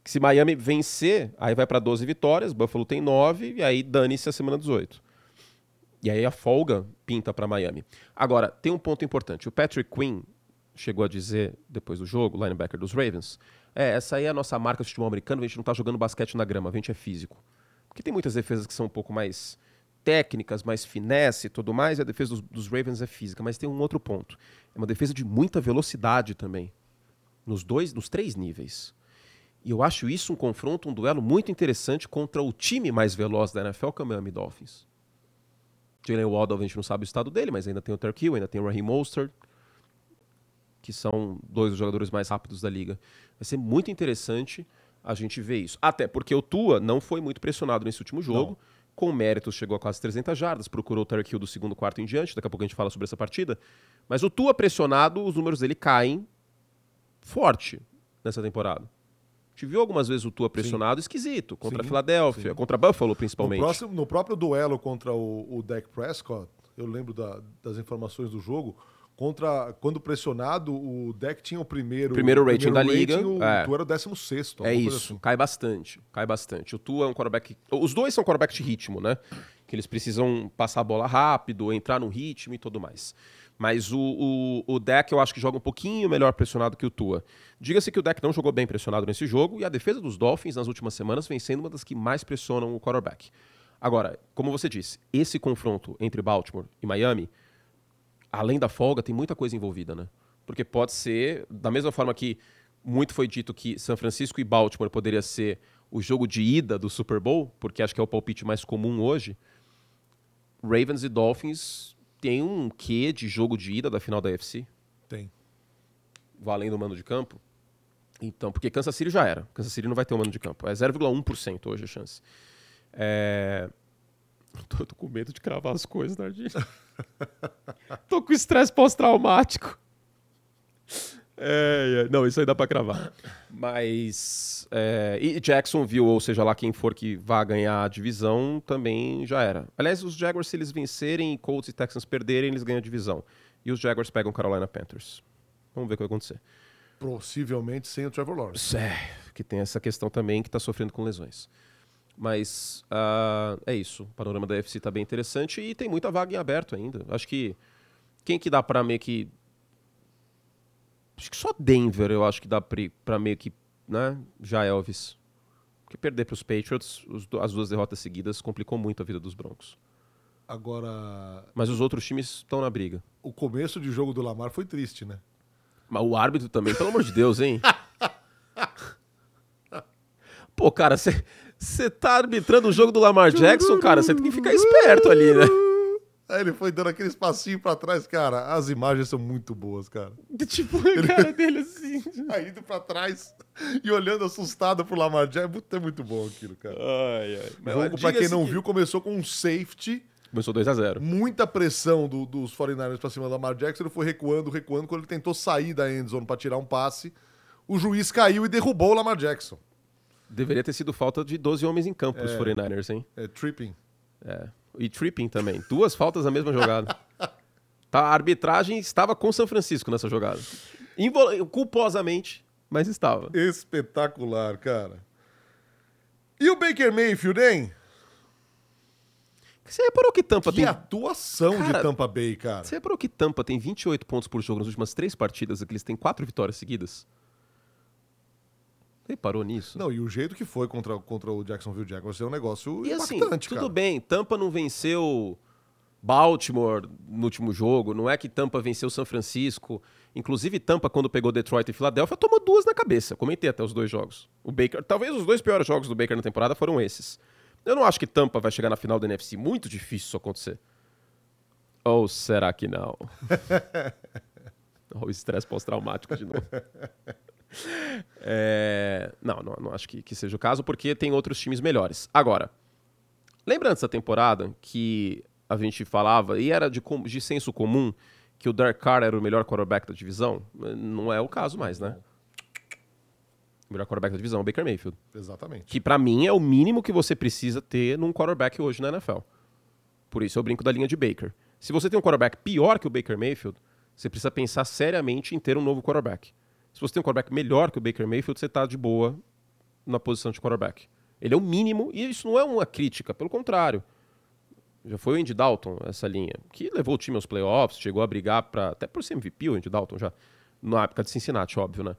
Que se Miami vencer, aí vai para 12 vitórias, Buffalo tem 9, e aí dane-se a semana 18. E aí a folga pinta para Miami. Agora, tem um ponto importante. O Patrick Quinn chegou a dizer, depois do jogo, linebacker dos Ravens, é, essa aí é a nossa marca de futebol americano, a gente não está jogando basquete na grama, a gente é físico. Porque tem muitas defesas que são um pouco mais técnicas, mais finesse e tudo mais, e a defesa dos, dos, Ravens é física. Mas tem um outro ponto. É uma defesa de muita velocidade também. Nos dois, nos três níveis. E eu acho isso um confronto, um duelo muito interessante contra o time mais veloz da NFL, que é o Miami Dolphins. Jalen Waddle, a gente não sabe o estado dele, mas ainda tem o Terkill, ainda tem o Raheem Mostert, que são dois dos jogadores mais rápidos da liga. Vai ser muito interessante a gente ver isso. Até porque o Tua não foi muito pressionado nesse último jogo. Não. Com méritos, chegou a quase 300 jardas, procurou o Terkill do segundo quarto em diante. Daqui a pouco a gente fala sobre essa partida. Mas o Tua pressionado, os números dele caem forte nessa temporada. Gente viu algumas vezes o Tua pressionado sim. esquisito, contra sim, a Filadélfia, sim. contra Buffalo principalmente. No, próximo, no, próprio duelo contra o, o Dak Prescott, eu lembro da, das informações do jogo, contra quando pressionado, o Deck tinha o primeiro, primeiro rating primeiro da rating, liga. O é. Tua era o 16 É isso, assim. cai bastante, cai bastante. O Tua é um quarterback, os dois são quarterback de ritmo, né? Que eles precisam passar a bola rápido, entrar no ritmo e tudo mais. Mas o, o, o deck eu acho que joga um pouquinho melhor pressionado que o Tua. Diga-se que o deck não jogou bem pressionado nesse jogo e a defesa dos Dolphins nas últimas semanas vem sendo uma das que mais pressionam o quarterback. Agora, como você disse, esse confronto entre Baltimore e Miami, além da folga, tem muita coisa envolvida, né? Porque pode ser, da mesma forma que muito foi dito que São Francisco e Baltimore poderia ser o jogo de ida do Super Bowl, porque acho que é o palpite mais comum hoje. Ravens e Dolphins tem um quê de jogo de ida da final da UFC? Tem. Valendo o mando de campo? Então, porque Kansas City já era. Kansas City não vai ter o um mando de campo. É 0,1% hoje a chance. É... Tô, tô, com medo de cravar as coisas, Nardinho. tô com estresse pós-traumático. É, é, não, isso aí dá pra cravar. Mas. É, e Jacksonville, ou seja lá quem for que vá ganhar a divisão, também já era. Aliás, os Jaguars, se eles vencerem e Colts e Texans perderem, eles ganham a divisão. E os Jaguars pegam Carolina Panthers. Vamos ver o que vai acontecer. Possivelmente sem o Trevor Lawrence. É, que tem essa questão também que está sofrendo com lesões. Mas uh, é isso. O panorama da UFC está bem interessante e tem muita vaga em aberto ainda. Acho que quem que dá para meio que Acho que só Denver eu acho que dá para meio que, né, já Elvis. Porque perder para os Patriots, as duas derrotas seguidas, complicou muito a vida dos Broncos. Agora. Mas os outros times estão na briga. O começo de jogo do Lamar foi triste, né? Mas o árbitro também, pelo amor de Deus, hein? Pô, cara, você tá arbitrando o jogo do Lamar Jackson, cara, você tem que ficar esperto ali, né? Aí ele foi dando aquele espacinho pra trás, cara. As imagens são muito boas, cara. Tipo, a cara dele assim. Aí indo pra trás e olhando assustado pro Lamar Jackson. É muito, é bom aquilo, cara. Ai, ai. O jogo, pra quem não que... viu, começou com um safety. Começou 2 a 0 Muita pressão do, dos 49ers pra cima do Lamar Jackson. Ele foi recuando, recuando. Quando ele tentou sair da endzone pra tirar um passe, o juiz caiu e derrubou o Lamar Jackson. Deveria ter sido falta de 12 homens em campo os É. 49ers, hein? É, tripping. É. E tripping também. Duas faltas na mesma jogada. Tá, a arbitragem estava com São Francisco nessa jogada. Invol- Culposamente, mas estava. Espetacular, cara. E o Baker Mayfield, hein? Você reparou que Tampa Que tem. atuação Cara, de Tampa Bay, cara. Você reparou que Tampa tem 28 pontos por jogo nas últimas três partidas e que eles têm quatro vitórias seguidas? Reparou nisso? Não, e o jeito que foi contra, contra o Jacksonville Jaguars é um negócio E assim, impactante, tudo cara. bem, Tampa não venceu Baltimore no último jogo, não é que Tampa venceu São Francisco. Inclusive, Tampa, quando pegou Detroit e Filadélfia, tomou duas na cabeça. Comentei até os dois jogos. O Baker, talvez os dois piores jogos do Baker na temporada foram esses. Eu não acho que Tampa vai chegar na final da NFC. Muito difícil isso acontecer. Ou será que não? Olha o estresse pós-traumático de novo. É, Não, não, não acho que, que seja o caso, porque tem outros times melhores. Agora, lembra antes da temporada que a gente falava, e era de, de senso comum, que o Derek Carr era o melhor quarterback da divisão? Não é o caso mais, né? O melhor quarterback da divisão é o Baker Mayfield. Exatamente. Que pra mim é o mínimo que você precisa ter num quarterback hoje na NFL. Por isso eu brinco da linha de Baker. Se você tem um quarterback pior que o Baker Mayfield, você precisa pensar seriamente em ter um novo quarterback. Se você tem um quarterback melhor que o Baker Mayfield, você tá de boa na posição de quarterback. Ele é o mínimo, e isso não é uma crítica, pelo contrário. Já foi o Andy Dalton, essa linha, que levou o time aos playoffs, chegou a brigar para até por ser MVP o Andy Dalton já, na época de Cincinnati, óbvio, né?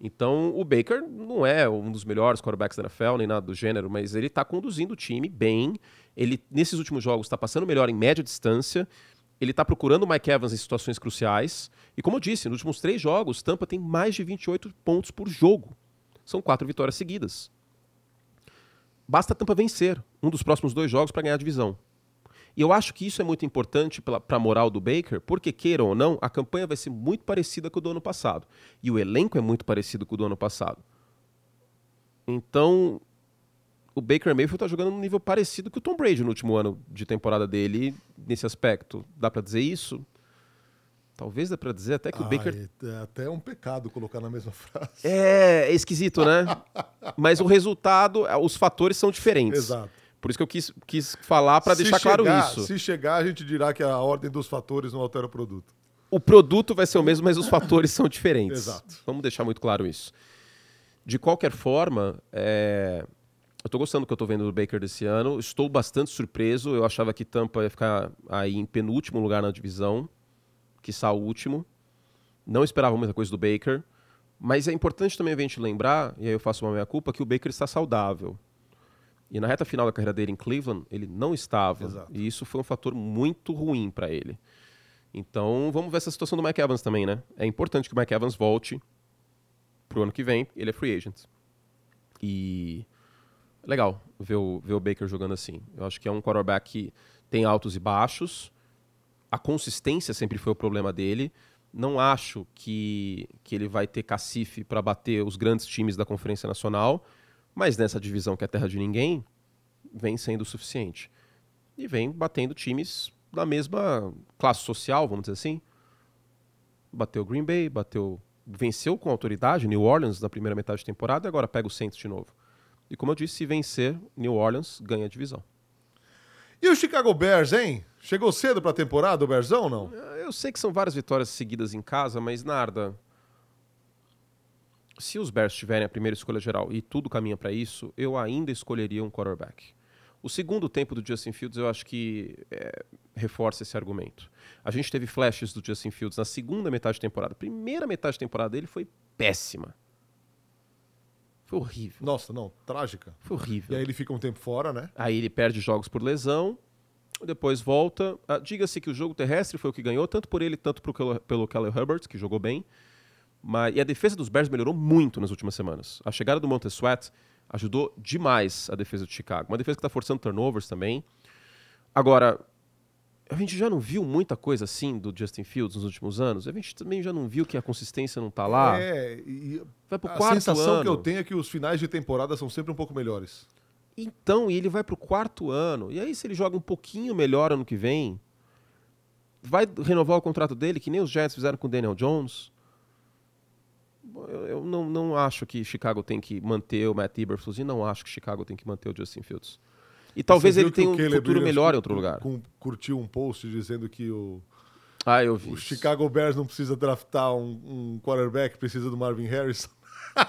Então, o Baker não é um dos melhores quarterbacks da NFL, nem nada do gênero, mas ele tá conduzindo o time bem. Ele, nesses últimos jogos, está passando melhor em média distância. Ele tá procurando o Mike Evans em situações cruciais. E como eu disse, nos últimos três jogos, Tampa tem mais de 28 pontos por jogo. São quatro vitórias seguidas. Basta Tampa vencer um dos próximos dois jogos para ganhar a divisão. E eu acho que isso é muito importante para a moral do Baker, porque, queiram ou não, a campanha vai ser muito parecida com o do ano passado. E o elenco é muito parecido com o do ano passado. Então, o Baker Mayfield está jogando num nível parecido com o Tom Brady no último ano de temporada dele, nesse aspecto. Dá para dizer isso? Talvez dá para dizer até que o Baker é até um pecado colocar na mesma frase. é, é esquisito, né? Mas o resultado, é, os fatores são diferentes. Exato. Por isso que eu quis, quis falar para deixar claro chegar- isso. Se chegar, a gente dirá que a ordem dos fatores não altera o produto. O produto vai ser o mesmo, mas os fatores são diferentes. Exato. Vamos deixar muito claro isso. De qualquer forma, é, eu estou gostando do que eu estou vendo do Baker desse ano. Estou bastante surpreso. Eu achava que Tampa ia ficar aí em penúltimo lugar na divisão, que o último. Não esperava muita coisa do Baker. Mas é importante também a gente lembrar, e aí eu faço uma meia-culpa, que o Baker está saudável. E na reta final da carreira dele em Cleveland, ele não estava. Exato. E isso foi um fator muito ruim para ele. Então, vamos ver essa situação do Mike Evans também, né? É importante que o Mike Evans volte pro ano que vem. Ele é free agent. E legal ver o, ver o Baker jogando assim. Eu acho que é um quarterback que tem altos e baixos. A consistência sempre foi o problema dele. Não acho que, que ele vai ter cacife para bater os grandes times da Conferência Nacional, mas nessa divisão que é terra de ninguém, vem sendo o suficiente. E vem batendo times da mesma classe social, vamos dizer assim. Bateu Green Bay, bateu, venceu com autoridade New Orleans na primeira metade de temporada e agora pega o Saints de novo. E como eu disse, se vencer New Orleans, ganha a divisão. E o Chicago Bears, hein? Chegou cedo pra temporada o Bearzão ou não? Eu sei que são várias vitórias seguidas em casa, mas Narda, se os Bears tiverem a primeira escolha geral e tudo caminha para isso, eu ainda escolheria um quarterback. O segundo tempo do Justin Fields eu acho que é, reforça esse argumento. A gente teve flashes do Justin Fields na segunda metade de temporada. Primeira metade de temporada dele foi péssima. Foi horrível. Nossa, não, trágica. Foi horrível. E aí ele fica um tempo fora, né? Aí ele perde jogos por lesão, depois volta. Ah, Diga-se que o jogo terrestre foi o que ganhou, tanto por ele, tanto pro, pelo Kelly Herbert, que jogou bem. Mas, e a defesa dos Bears melhorou muito nas últimas semanas. A chegada do Montez Sweat ajudou demais a defesa de Chicago. Uma defesa que está forçando turnovers também. Agora, a gente já não viu muita coisa assim do Justin Fields nos últimos anos. A gente também já não viu que a consistência não tá lá. É, e Vai pro a quarto sensação ano. que eu tenho é que os finais de temporada são sempre um pouco melhores. Então, e ele vai pro quarto ano. E aí, se ele joga um pouquinho melhor ano que vem, vai renovar o contrato dele, que nem os Giants fizeram com o Daniel Jones. Eu, eu não, não acho que Chicago tem que manter o Matt Eberflus e não acho que Chicago tem que manter o Justin Fields. E talvez ele tenha um futuro melhor em outro lugar. Curtiu um post dizendo que o, ah, eu vi. o Chicago Bears não precisa draftar um, um quarterback, precisa do Marvin Harrison.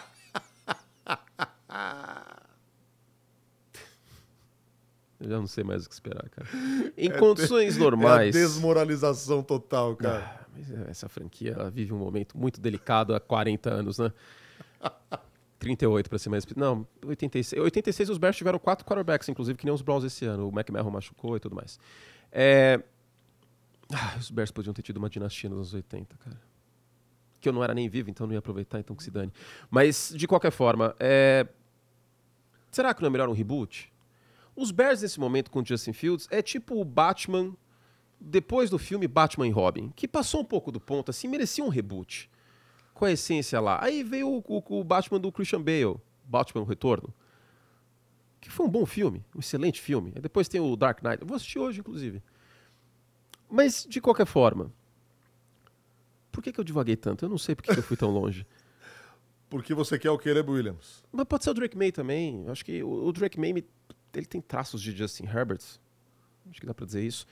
Eu já não sei mais o que esperar, cara. Em é condições de, normais. É desmoralização total, cara. Ah, essa franquia vive um momento muito delicado há 40 anos, né? 38 para ser mais. Não, 86. 86 os Bears tiveram quatro quarterbacks, inclusive, que nem os Browns esse ano. O McMahon machucou e tudo mais. É... Ah, os Bears podiam ter tido uma dinastia nos anos 80, cara. Que eu não era nem vivo, então não ia aproveitar, então que se dane. Mas, de qualquer forma, é... será que não é melhor um reboot? Os Bears, nesse momento, com Justin Fields, é tipo o Batman depois do filme Batman e Robin, que passou um pouco do ponto, assim, merecia um reboot. Com a essência lá. Aí veio o, o, o Batman do Christian Bale, Batman Retorno, que foi um bom filme, um excelente filme. Aí depois tem o Dark Knight, eu vou assistir hoje, inclusive. Mas, de qualquer forma, por que, que eu divaguei tanto? Eu não sei por que eu fui tão longe. Porque você quer o Caleb Williams. Mas pode ser o Drake May também. Acho que o, o Drake May ele tem traços de Justin Herbert. Acho que dá para dizer isso.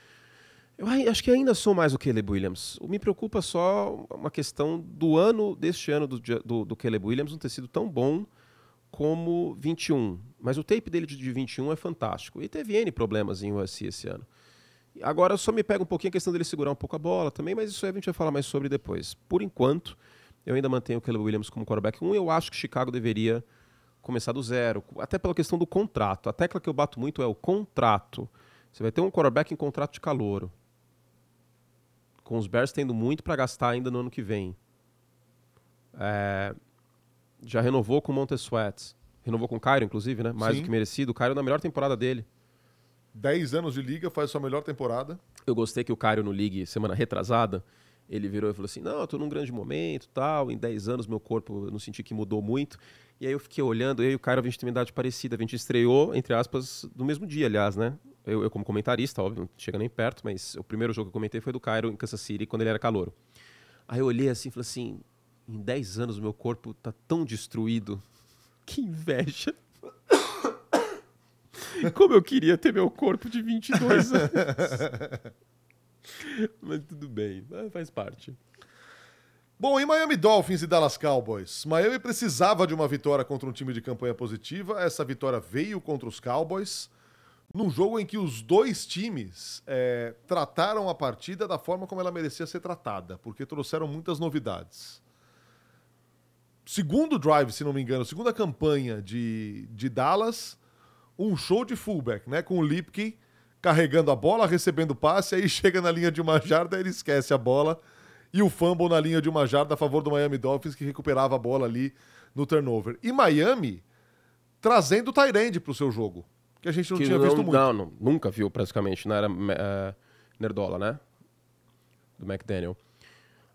Eu acho que ainda sou mais o Caleb Williams. Me preocupa só uma questão do ano, deste ano do, do, do Caleb Williams não ter sido tão bom como 21. Mas o tape dele de 21 é fantástico. E teve N problemas em USC esse ano. Agora só me pega um pouquinho a questão dele segurar um pouco a bola também, mas isso aí a gente vai falar mais sobre depois. Por enquanto, eu ainda mantenho o Caleb Williams como quarterback 1. Eu acho que Chicago deveria começar do zero, até pela questão do contrato. A tecla que eu bato muito é o contrato. Você vai ter um quarterback em contrato de calouro com os Bears tendo muito para gastar ainda no ano que vem. É, já renovou com o Montessuet. Renovou com o Cairo, inclusive, né? Mais Sim. do que merecido. O Cairo na melhor temporada dele. 10 anos de liga, faz sua melhor temporada. Eu gostei que o Cairo no League, semana retrasada, ele virou e falou assim: Não, eu tô num grande momento, tal. Em 10 anos, meu corpo, eu não senti que mudou muito. E aí eu fiquei olhando, eu e o Cairo, a gente tem uma idade parecida. A gente estreou, entre aspas, no mesmo dia, aliás, né? Eu, eu, como comentarista, óbvio, não chega nem perto, mas o primeiro jogo que eu comentei foi do Cairo em Kansas City, quando ele era calouro. Aí eu olhei assim e falei assim: em 10 anos meu corpo tá tão destruído. Que inveja. Como eu queria ter meu corpo de 22 anos. mas tudo bem, faz parte. Bom, em Miami Dolphins e Dallas Cowboys, Miami precisava de uma vitória contra um time de campanha positiva. Essa vitória veio contra os Cowboys num jogo em que os dois times é, trataram a partida da forma como ela merecia ser tratada, porque trouxeram muitas novidades. Segundo drive, se não me engano, segunda campanha de, de Dallas, um show de fullback, né? Com o Lipke carregando a bola, recebendo passe, aí chega na linha de uma jarda, ele esquece a bola e o fumble na linha de uma jarda a favor do Miami Dolphins, que recuperava a bola ali no turnover. E Miami trazendo o Tyrande para o seu jogo que a gente não tinha não, visto muito. Não, não, nunca viu praticamente, não era uh, Nerdola, né? Do McDaniel.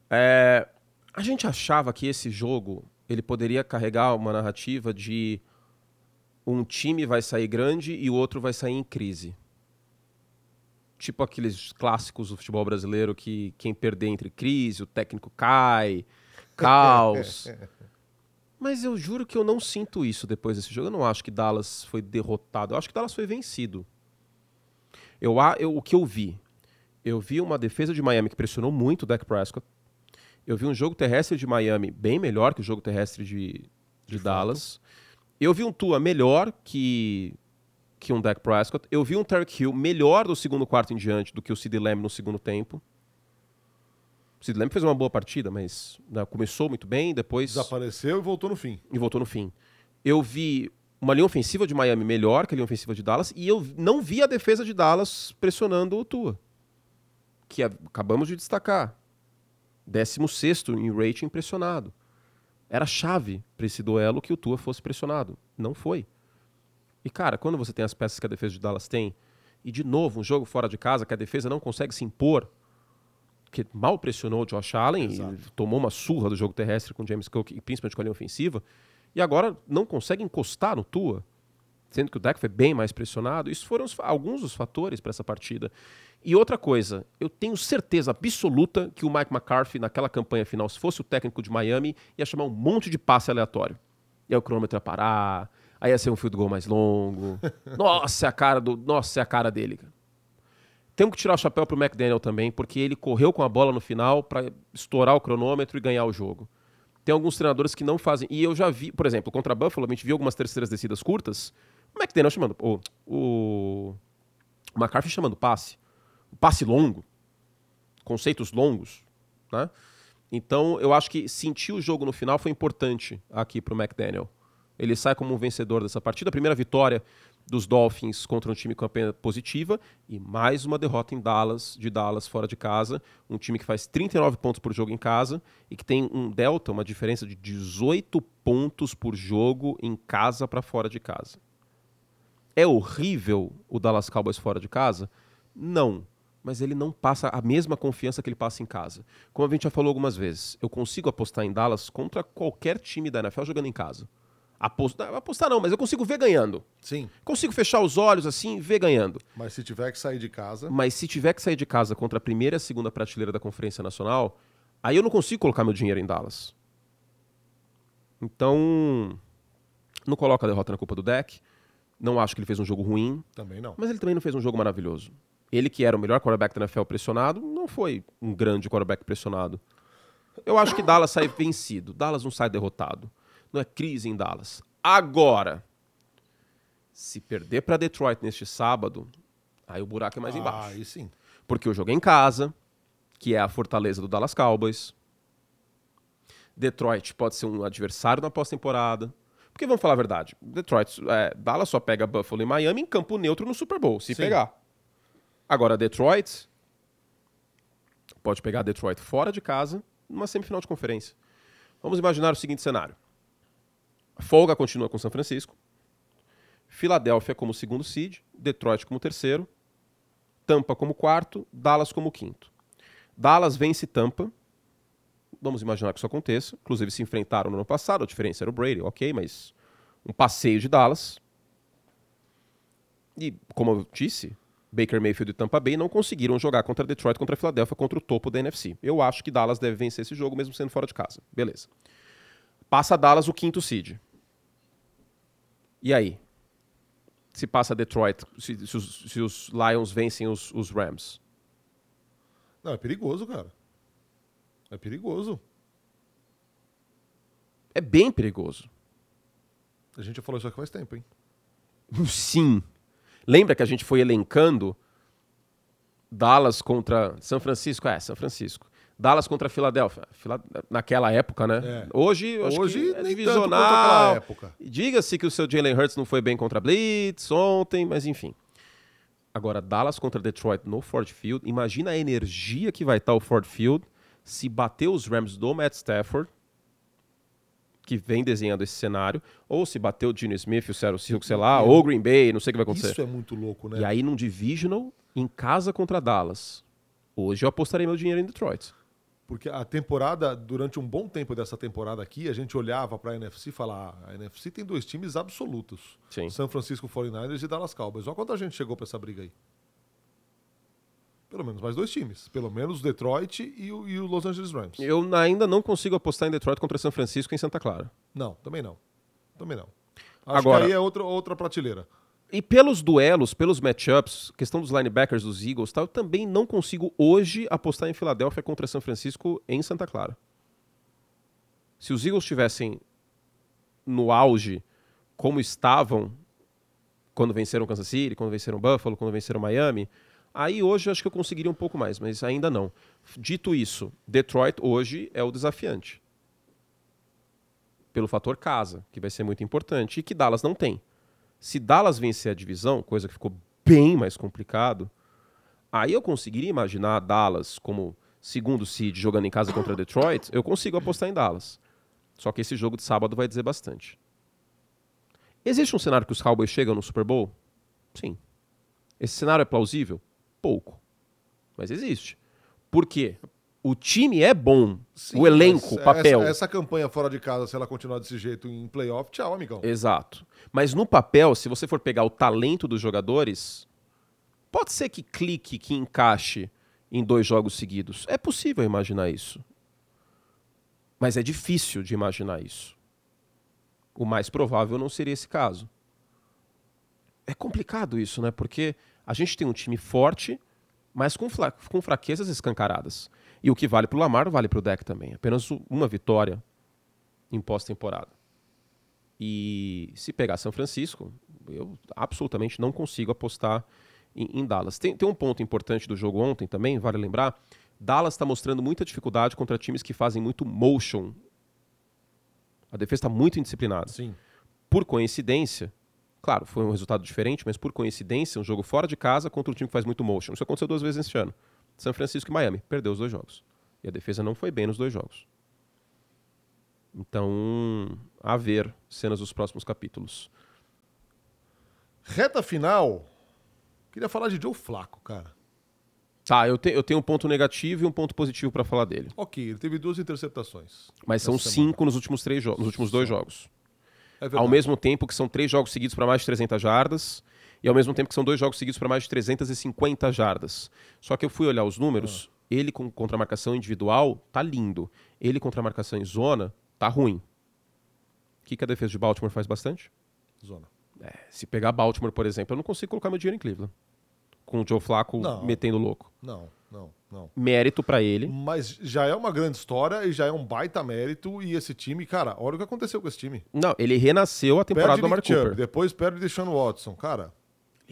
É, a gente achava que esse jogo ele poderia carregar uma narrativa de um time vai sair grande e o outro vai sair em crise. Tipo aqueles clássicos do futebol brasileiro que quem perder entre crise, o técnico cai, caos. Mas eu juro que eu não sinto isso depois desse jogo. Eu não acho que Dallas foi derrotado. Eu acho que Dallas foi vencido. Eu, eu, o que eu vi? Eu vi uma defesa de Miami que pressionou muito o Dak Prescott. Eu vi um jogo terrestre de Miami bem melhor que o jogo terrestre de, de, de Dallas. Eu vi um Tua melhor que, que um Dak Prescott. Eu vi um Tarek Hill melhor do segundo quarto em diante do que o Sid Lamb no segundo tempo. Sid Lamb fez uma boa partida, mas né, começou muito bem, depois... Desapareceu e voltou no fim. E voltou no fim. Eu vi uma linha ofensiva de Miami melhor que a linha ofensiva de Dallas, e eu não vi a defesa de Dallas pressionando o Tua, que acabamos de destacar. 16 em rating pressionado. Era chave para esse duelo que o Tua fosse pressionado. Não foi. E, cara, quando você tem as peças que a defesa de Dallas tem, e de novo, um jogo fora de casa que a defesa não consegue se impor, que mal pressionou o Josh Allen, tomou uma surra do jogo terrestre com o James Cook, e principalmente com a linha ofensiva, e agora não consegue encostar no Tua. sendo que o Dak foi bem mais pressionado. Isso foram os, alguns dos fatores para essa partida. E outra coisa, eu tenho certeza absoluta que o Mike McCarthy, naquela campanha final, se fosse o técnico de Miami, ia chamar um monte de passe aleatório. E aí o cronômetro ia parar, aí ia ser um field goal mais longo. nossa, é a cara do, nossa, é a cara dele. Temos que tirar o chapéu pro McDaniel também, porque ele correu com a bola no final para estourar o cronômetro e ganhar o jogo. Tem alguns treinadores que não fazem. E eu já vi, por exemplo, contra Buffalo, a gente viu algumas terceiras descidas curtas. O McDaniel chamando. O, o, o McCarthy chamando passe passe longo, conceitos longos, né? Então, eu acho que sentir o jogo no final foi importante aqui para o McDaniel. Ele sai como um vencedor dessa partida. A primeira vitória dos Dolphins contra um time com campanha positiva e mais uma derrota em Dallas, de Dallas fora de casa, um time que faz 39 pontos por jogo em casa e que tem um delta, uma diferença de 18 pontos por jogo em casa para fora de casa. É horrível o Dallas Cowboys fora de casa? Não mas ele não passa a mesma confiança que ele passa em casa. Como a gente já falou algumas vezes, eu consigo apostar em Dallas contra qualquer time da NFL jogando em casa. Apostar, apostar não, mas eu consigo ver ganhando. Sim. Consigo fechar os olhos assim e ver ganhando. Mas se tiver que sair de casa. Mas se tiver que sair de casa contra a primeira e a segunda prateleira da Conferência Nacional, aí eu não consigo colocar meu dinheiro em Dallas. Então, não coloca a derrota na culpa do deck. Não acho que ele fez um jogo ruim. Também não. Mas ele também não fez um jogo maravilhoso. Ele que era o melhor quarterback da NFL pressionado, não foi um grande quarterback pressionado. Eu acho que Dallas sai vencido. Dallas não sai derrotado. Não é crise em Dallas. Agora, se perder para Detroit neste sábado, aí o buraco é mais ah, embaixo. Aí sim. Porque eu joguei em casa, que é a fortaleza do Dallas Cowboys. Detroit pode ser um adversário na pós-temporada. Porque vamos falar a verdade, Detroit, é, Dallas só pega Buffalo e Miami em campo neutro no Super Bowl, se Sim. pegar. Agora, Detroit pode pegar Detroit fora de casa numa semifinal de conferência. Vamos imaginar o seguinte cenário: folga continua com São Francisco, Filadélfia como segundo seed, Detroit como terceiro, Tampa como quarto, Dallas como quinto. Dallas vence Tampa. Vamos imaginar que isso aconteça. Inclusive se enfrentaram no ano passado, a diferença era o Brady, ok, mas um passeio de Dallas. E, como eu disse, Baker Mayfield e Tampa Bay não conseguiram jogar contra Detroit, contra Filadélfia, contra o topo da NFC. Eu acho que Dallas deve vencer esse jogo, mesmo sendo fora de casa. Beleza. Passa Dallas o quinto seed. E aí? Se passa Detroit, se, se, os, se os, Lions vencem os, os Rams? Não, é perigoso, cara. É perigoso. É bem perigoso. A gente já falou isso aqui faz tempo, hein? Sim. Lembra que a gente foi elencando Dallas contra São Francisco? É, São Francisco. Dallas contra Filadélfia. Naquela época, né? É. Hoje, Hoje é divisional. Diga-se que o seu Jalen Hurts não foi bem contra Blitz ontem, mas enfim. Agora, Dallas contra Detroit no Ford Field. Imagina a energia que vai estar o Ford Field se bater os Rams do Matt Stafford que vem desenhando esse cenário, ou se bateu o Gene Smith, o Seattle Seahawks, sei lá, ou Green Bay, não sei o que vai acontecer. Isso é muito louco, né? E aí num divisional, em casa contra Dallas. Hoje eu apostarei meu dinheiro em Detroit. Porque a temporada, durante um bom tempo dessa temporada aqui, a gente olhava para a NFC e falava: ah, a NFC tem dois times absolutos: Sim. São Francisco 49ers e Dallas Cowboys. Olha quanto a gente chegou para essa briga aí. Pelo menos mais dois times. Pelo menos Detroit e o, e o Los Angeles Rams. Eu ainda não consigo apostar em Detroit contra São Francisco em Santa Clara. Não, também não. Também não. Acho Agora, que aí é outra, outra prateleira. E pelos duelos, pelos matchups, questão dos linebackers dos Eagles, tal, eu também não consigo hoje apostar em Filadélfia contra São Francisco em Santa Clara. Se os Eagles estivessem no auge como estavam quando venceram Kansas City, quando venceram Buffalo, quando venceram Miami, Aí hoje eu acho que eu conseguiria um pouco mais, mas ainda não. Dito isso, Detroit hoje é o desafiante. Pelo fator casa, que vai ser muito importante, e que Dallas não tem. Se Dallas vencer a divisão, coisa que ficou bem mais complicado, aí eu conseguiria imaginar Dallas como segundo seed jogando em casa contra Detroit, eu consigo apostar em Dallas. Só que esse jogo de sábado vai dizer bastante. Existe um cenário que os Cowboys chegam no Super Bowl? Sim. Esse cenário é plausível? Pouco. Mas existe. Por quê? O time é bom. Sim, o elenco, o papel. Essa, essa campanha fora de casa, se ela continuar desse jeito em playoff, tchau, amigão. Exato. Mas no papel, se você for pegar o talento dos jogadores, pode ser que clique, que encaixe em dois jogos seguidos. É possível imaginar isso. Mas é difícil de imaginar isso. O mais provável não seria esse caso. É complicado isso, né? Porque a gente tem um time forte, mas com, com fraquezas escancaradas. E o que vale para o Lamar vale para o deck também. Apenas uma vitória em pós-temporada. E se pegar São Francisco, eu absolutamente não consigo apostar em, em Dallas. Tem, tem um ponto importante do jogo ontem também, vale lembrar. Dallas está mostrando muita dificuldade contra times que fazem muito motion. A defesa está muito indisciplinada. Sim. Por coincidência, claro, foi um resultado diferente, mas por coincidência, um jogo fora de casa contra um time que faz muito motion. Isso aconteceu duas vezes este ano. São Francisco e Miami. Perdeu os dois jogos. E a defesa não foi bem nos dois jogos. Então, a ver cenas dos próximos capítulos. Reta final. Queria falar de Joe Flaco, cara. Tá, eu, te, eu tenho um ponto negativo e um ponto positivo para falar dele. Ok, ele teve duas interceptações. Mas são cinco semana. nos últimos três jogos, nos últimos dois jogos. É ao mesmo tempo que são três jogos seguidos para mais de 300 jardas e ao mesmo tempo que são dois jogos seguidos para mais de 350 jardas. Só que eu fui olhar os números, ah. ele com, contra a marcação individual tá lindo. Ele contra a marcação em zona tá ruim. O que, que a defesa de Baltimore faz bastante? Zona. É, se pegar Baltimore, por exemplo, eu não consigo colocar meu dinheiro em Cleveland. Com o Joe Flacco não. metendo louco. Não, não, não. Mérito para ele. Mas já é uma grande história e já é um baita mérito. E esse time, cara, olha o que aconteceu com esse time. Não, ele renasceu a temporada perde do Mark Cooper. Depois perde o Deshaun Watson, cara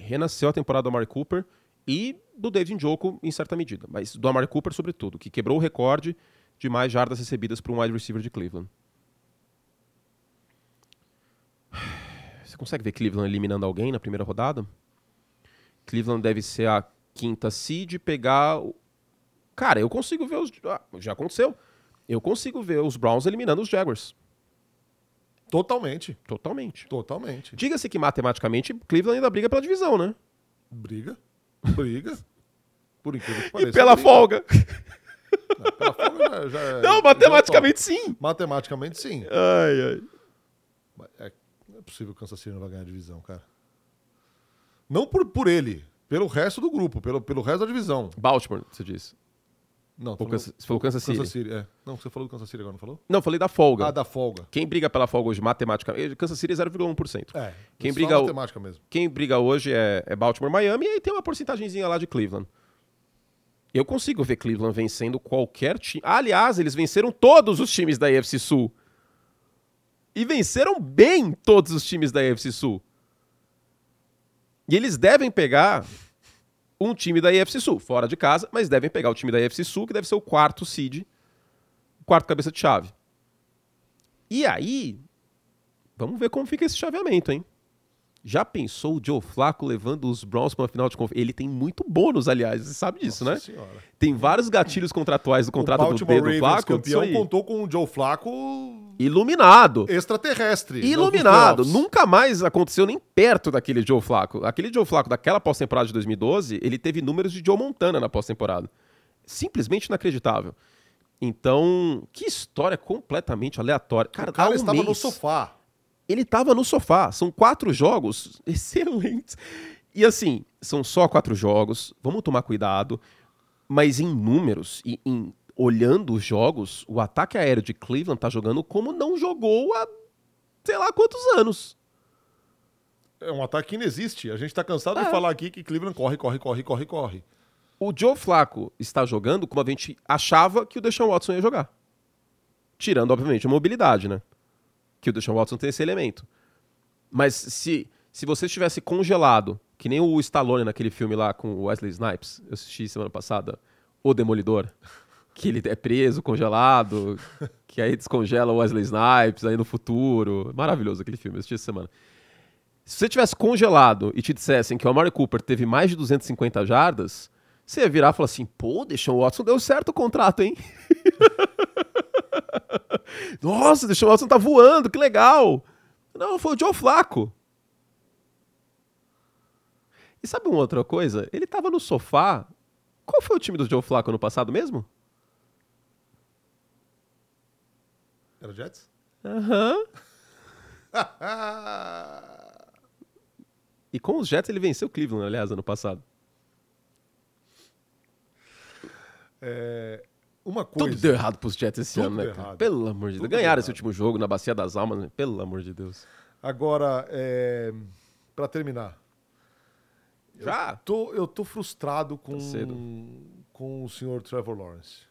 renasceu a temporada do Amari Cooper e do David Njoku em certa medida, mas do Amari Cooper sobretudo, que quebrou o recorde de mais jardas recebidas por um wide receiver de Cleveland. Você consegue ver Cleveland eliminando alguém na primeira rodada? Cleveland deve ser a quinta seed, pegar. Cara, eu consigo ver os. Ah, já aconteceu. Eu consigo ver os Browns eliminando os Jaguars. Totalmente. Totalmente. Totalmente. Diga-se que matematicamente Cleveland ainda briga pela divisão, né? Briga. Briga. Por incrível que pareça. E pela briga. folga. Não, pela folga já, já é Não, matematicamente sim. Matematicamente sim. Ai, ai. É, não é possível que o Kansas City não vai ganhar a divisão, cara. Não por, por ele, pelo resto do grupo, pelo, pelo resto da divisão. Baltimore, você disse. Não, falou, Kansas, você falou Kansas City. Kansas City, é. Não, você falou do Kansas City agora, não falou? Não, falei da folga. Ah, da folga. Quem briga pela folga hoje, matematicamente. Kansas City é 0,1%. É. Quem briga, matemática mesmo. Quem briga hoje é, é Baltimore, Miami e aí tem uma porcentagemzinha lá de Cleveland. Eu consigo ver Cleveland vencendo qualquer time. Aliás, eles venceram todos os times da AFC Sul. E venceram bem todos os times da AFC Sul. E eles devem pegar um time da AFC Sul, fora de casa, mas devem pegar o time da AFC Sul, que deve ser o quarto seed, o quarto cabeça de chave. E aí, vamos ver como fica esse chaveamento, hein? Já pensou o Joe Flacco levando os Browns para uma final de conferência? Ele tem muito bônus, aliás, você sabe disso, Nossa né? Senhora. Tem vários gatilhos contratuais do contrato o do B do Flacco. campeão contou com o Joe Flacco iluminado. Extraterrestre. Iluminado. Nunca mais aconteceu nem perto daquele Joe Flacco. Aquele Joe Flacco daquela pós-temporada de 2012, ele teve números de Joe Montana na pós-temporada. Simplesmente inacreditável. Então, que história completamente aleatória. Cara, o cara um estava mês, no sofá. Ele estava no sofá. São quatro jogos excelentes. E assim, são só quatro jogos. Vamos tomar cuidado. Mas em números e em olhando os jogos, o ataque aéreo de Cleveland tá jogando como não jogou há sei lá quantos anos. É um ataque que inexiste. A gente tá cansado é. de falar aqui que Cleveland corre, corre, corre, corre, corre. O Joe Flacco está jogando como a gente achava que o Deshaun Watson ia jogar. Tirando, obviamente, a mobilidade, né? Que o Deshaun Watson tem esse elemento. Mas se, se você estivesse congelado, que nem o Stallone naquele filme lá com o Wesley Snipes, eu assisti semana passada, O Demolidor que ele é preso, congelado, que aí descongela o Wesley Snipes aí no futuro. Maravilhoso aquele filme, eu assisti essa semana. Se você tivesse congelado e te dissessem que o Amari Cooper teve mais de 250 jardas, você ia virar e falar assim, pô, o Watson deu certo o contrato, hein? Nossa, o Watson tá voando, que legal. Não, foi o Joe Flaco. E sabe uma outra coisa? Ele tava no sofá. Qual foi o time do Joe Flaco no passado mesmo? Era Jets? Aham. E com os Jets ele venceu o Cleveland, aliás, ano passado. É, uma Tudo coisa. deu errado pros Jets esse Tudo ano, né, cara? errado. Pelo amor de Deus. Tudo Ganharam deu esse errado. último jogo na Bacia das Almas, né? Pelo amor de Deus. Agora, é, para terminar, Já? tô, eu tô frustrado com, Tá com o senhor Trevor Lawrence.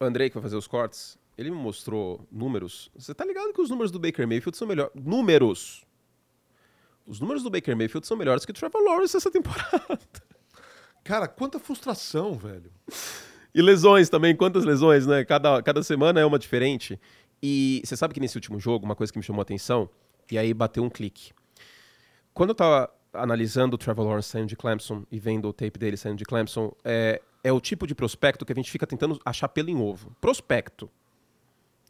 O Andrei, que vai fazer os cortes, ele me mostrou números. Você tá ligado que os números do Baker Mayfield são melhores. Números! Os números do Baker Mayfield são melhores que o Trevor Lawrence essa temporada. Cara, quanta frustração, velho. E lesões também, quantas lesões, né? Cada, cada semana é uma diferente. E você sabe que nesse último jogo, uma coisa que me chamou a atenção, e aí bateu um clique. Quando eu tava analisando o Trevor Lawrence saindo de Clemson e vendo o tape dele saindo de Clemson, é, é o tipo de prospecto que a gente fica tentando achar pelo em ovo. Prospecto.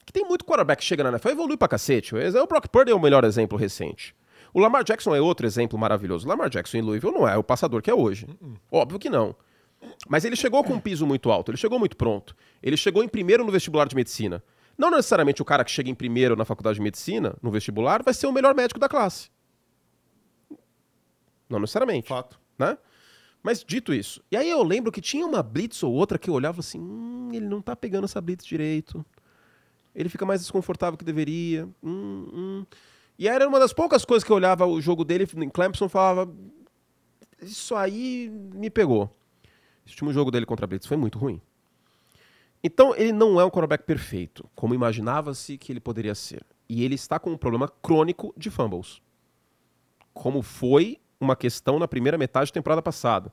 Que tem muito quarterback que chega na NFL e evolui pra cacete. O Brock Purdy é o melhor exemplo recente. O Lamar Jackson é outro exemplo maravilhoso. O Lamar Jackson em Louisville não é o passador que é hoje. Óbvio que não. Mas ele chegou com um piso muito alto, ele chegou muito pronto. Ele chegou em primeiro no vestibular de medicina. Não necessariamente o cara que chega em primeiro na faculdade de medicina, no vestibular, vai ser o melhor médico da classe. Não necessariamente Fato. né? Mas dito isso, e aí eu lembro que tinha uma blitz ou outra que eu olhava assim, hum, ele não tá pegando essa blitz direito. Ele fica mais desconfortável que deveria. Hum, hum. E era uma das poucas coisas que eu olhava o jogo dele em Clemson e falava, isso aí me pegou. Esse último jogo dele contra a blitz foi muito ruim. Então, ele não é um quarterback perfeito, como imaginava-se que ele poderia ser. E ele está com um problema crônico de fumbles como foi uma questão na primeira metade da temporada passada.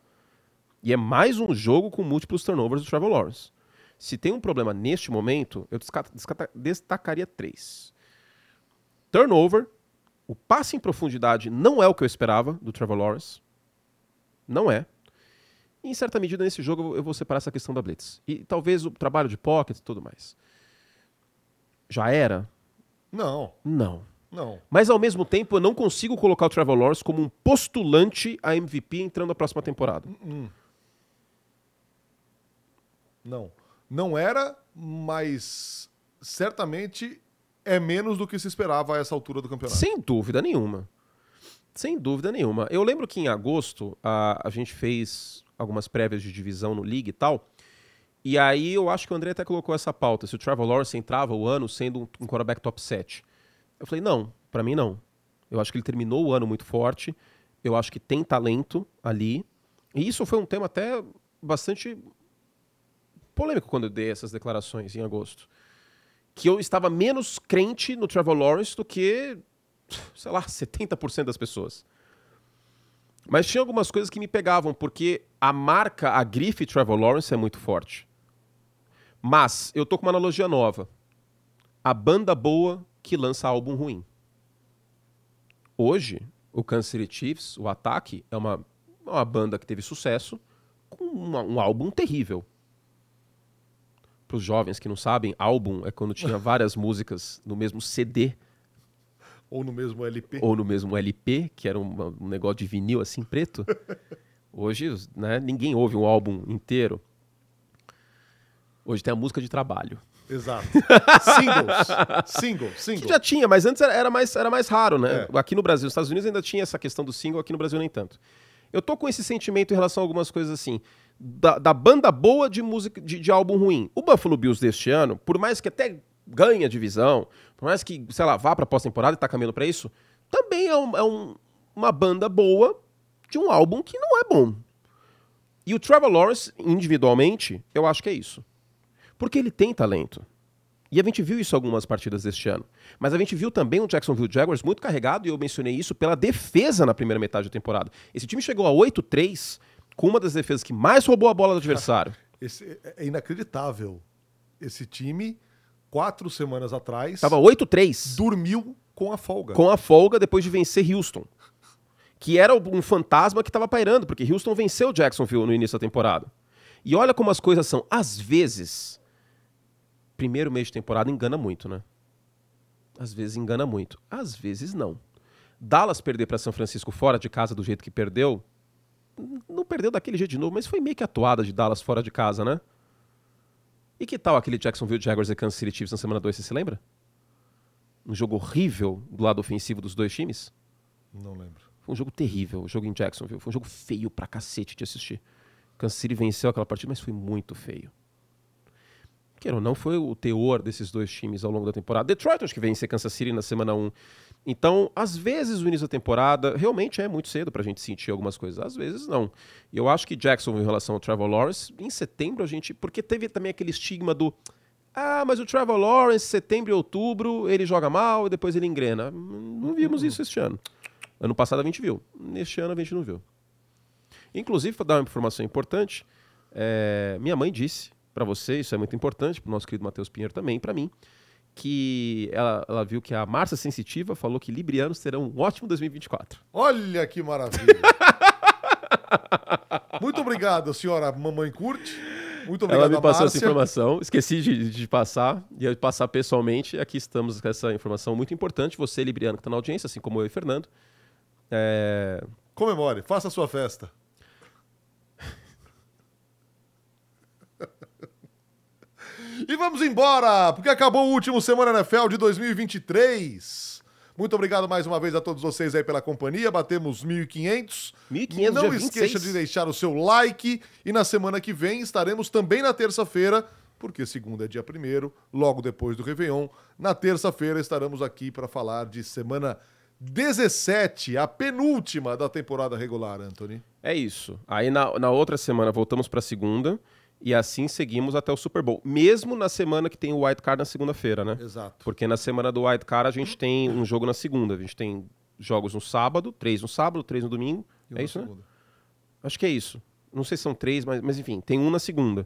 E é mais um jogo com múltiplos turnovers do Trevor Lawrence. Se tem um problema neste momento, eu destacaria três. Turnover, o passe em profundidade não é o que eu esperava do Trevor Lawrence. Não é. E, em certa medida, nesse jogo, eu vou- separar essa questão da Blitz. E talvez o trabalho de pocket e tudo mais. Já era? Não, Não. não. Mas ao mesmo tempo, eu não consigo colocar o Trevor Lawrence como um postulante a MVP entrando na próxima temporada. Não. Não era, mas certamente é menos do que se esperava a essa altura do campeonato. Sem dúvida nenhuma. Sem dúvida nenhuma. Eu lembro que em agosto a, a gente fez algumas prévias de divisão no League e tal. E aí eu acho que o André até colocou essa pauta. Se o Trevor Lawrence entrava o ano sendo um, um quarterback top 7. Eu falei, não, pra mim não. Eu acho que ele terminou o ano muito forte. Eu acho que tem talento ali. E isso foi um tema até bastante polêmico quando eu dei essas declarações em agosto. Que eu estava menos crente no Trevor Lawrence do que, sei lá, 70% das pessoas. Mas tinha algumas coisas que me pegavam, porque a marca, a grife Trevor Lawrence é muito forte. Mas eu tô com uma analogia nova. A banda boa que lança álbum ruim. Hoje, o City Chiefs, o ataque, é uma, uma banda que teve sucesso com uma- um álbum terrível. Para os jovens que não sabem, álbum é quando tinha várias músicas no mesmo CD Ou no mesmo LP. ou no mesmo LP, que era um, um negócio de vinil assim preto. Hoje, né, ninguém ouve um álbum inteiro. Hoje tem a música de trabalho. Exato. Singles. Single, Que single. já tinha, mas antes era, era mais, era mais raro, né? É. Aqui no Brasil, nos Estados Unidos ainda tinha essa questão do single, aqui no Brasil nem tanto. Eu tô com esse sentimento em relação a algumas coisas assim. Da, da banda boa de música de, de álbum ruim. O Buffalo Bills deste ano, por mais que até ganhe a divisão, por mais que, sei lá, vá pra pós-temporada e tá caminhando pra isso, também é, um- é um- uma banda boa de um álbum que não é bom. E o Trevor Lawrence, individualmente, eu acho que é isso. Porque ele tem talento. E a gente viu isso algumas partidas deste ano. Mas a gente viu também o Jacksonville Jaguars muito carregado, e eu mencionei isso, pela defesa na primeira metade da temporada. Esse time chegou a 8-3 com uma das defesas que mais roubou a bola do adversário. Esse, é inacreditável. Esse time, quatro semanas atrás, Tava 8-3 dormiu com a folga. com a folga depois de vencer Houston. Que era um fantasma que estava pairando, porque Houston venceu Jacksonville no início da temporada. E olha como as coisas são. Às vezes, primeiro mês de temporada engana muito, né? Às vezes engana muito. Às vezes não. Dallas perder para São Francisco fora de casa do jeito que perdeu, não perdeu daquele jeito de novo, mas foi meio que atuada de Dallas fora de casa, né? E que tal aquele Jacksonville Jaguars e Kansas City Chiefs na semana 2, você se lembra? Um jogo horrível do lado ofensivo dos dois times? Não lembro. Foi um jogo terrível, o jogo em Jacksonville. Foi um jogo feio pra cacete de assistir. Kansas City venceu aquela partida, mas foi muito feio. Queira ou não, foi o teor desses dois times ao longo da temporada. Detroit acho que vence Kansas City na semana 1. Então, às vezes, o início da temporada realmente é muito cedo pra gente sentir algumas coisas. Às vezes, não. E eu acho que Jacksonville, em relação ao Trevor Lawrence, em setembro a gente... Porque teve também aquele estigma do... Ah, mas o Trevor Lawrence, setembro e outubro, ele joga mal e depois ele engrena. Não vimos isso este ano. Ano passado a gente viu. Neste ano a gente não viu. Inclusive, para dar uma informação importante, é, minha mãe disse para você, isso é muito importante, para o nosso querido Matheus Pinheiro também, para mim, que ela, ela, viu que a Márcia Sensitiva falou que librianos terão um ótimo 2024. Olha que maravilha! muito obrigado, senhora Mamãe Curte. Muito obrigado, Ela me passou essa informação, esqueci de, de passar, e passar pessoalmente. Aqui estamos com essa informação muito importante. Você, Libriano, que está na audiência, assim como eu e Fernando. É... Comemore, faça a sua festa. E vamos embora, porque acabou o último Semana NFL de 2023. Muito obrigado mais uma vez a todos vocês aí pela companhia. Batemos 1.500. 1.500, Não esqueça 26. de deixar o seu like. E na semana que vem estaremos também na terça-feira, porque segunda é dia primeiro, logo depois do Réveillon. Na terça-feira estaremos aqui para falar de semana 17, a penúltima da temporada regular, Anthony. É isso. Aí na, na outra semana voltamos para segunda e assim seguimos até o Super Bowl. Mesmo na semana que tem o White Card na segunda-feira, né? Exato. Porque na semana do White Card a gente tem um jogo na segunda. A gente tem jogos no sábado, três no sábado, três no domingo. E é isso, né? Acho que é isso. Não sei se são três, mas, mas enfim, tem um na segunda.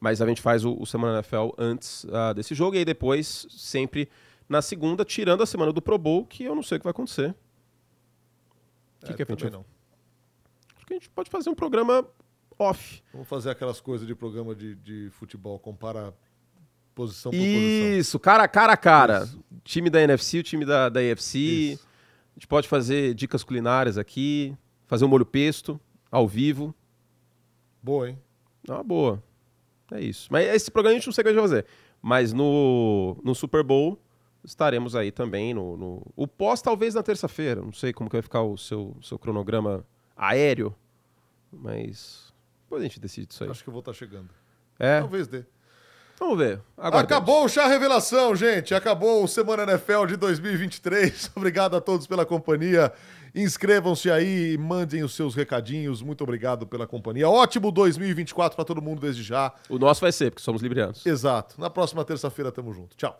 Mas a gente faz o, o Semana NFL antes ah, desse jogo e aí depois, sempre na segunda, tirando a semana do Pro Bowl, que eu não sei o que vai acontecer. O que, É, que a gente não. Acho que a gente pode fazer um programa off. Vamos fazer aquelas coisas de programa de, de futebol, compara posição por posição. Isso, cara a cara a cara. Isso. Time da NFC, o time da, da AFC. Isso. A gente pode fazer dicas culinárias aqui, fazer um molho pesto ao vivo. Boa, hein? É uma boa. É isso. Mas esse programa a gente não sei o que a gente vai fazer. Mas no, no Super Bowl estaremos aí também. No, no- O pós talvez na terça-feira. Não sei como que vai ficar o seu, seu cronograma aéreo. Mas depois a gente decide isso aí. Acho que eu vou estar chegando. É, Talvez dê. vamos ver. Acabou o chá revelação, gente. Acabou o Semana NFL de 2023. Obrigado a todos pela companhia. Inscrevam-se aí e mandem os seus recadinhos. Muito obrigado pela companhia. Ótimo 2024 para todo mundo desde já. O nosso vai ser, porque somos librianos. Exato. Na próxima terça-feira tamo junto. Tchau.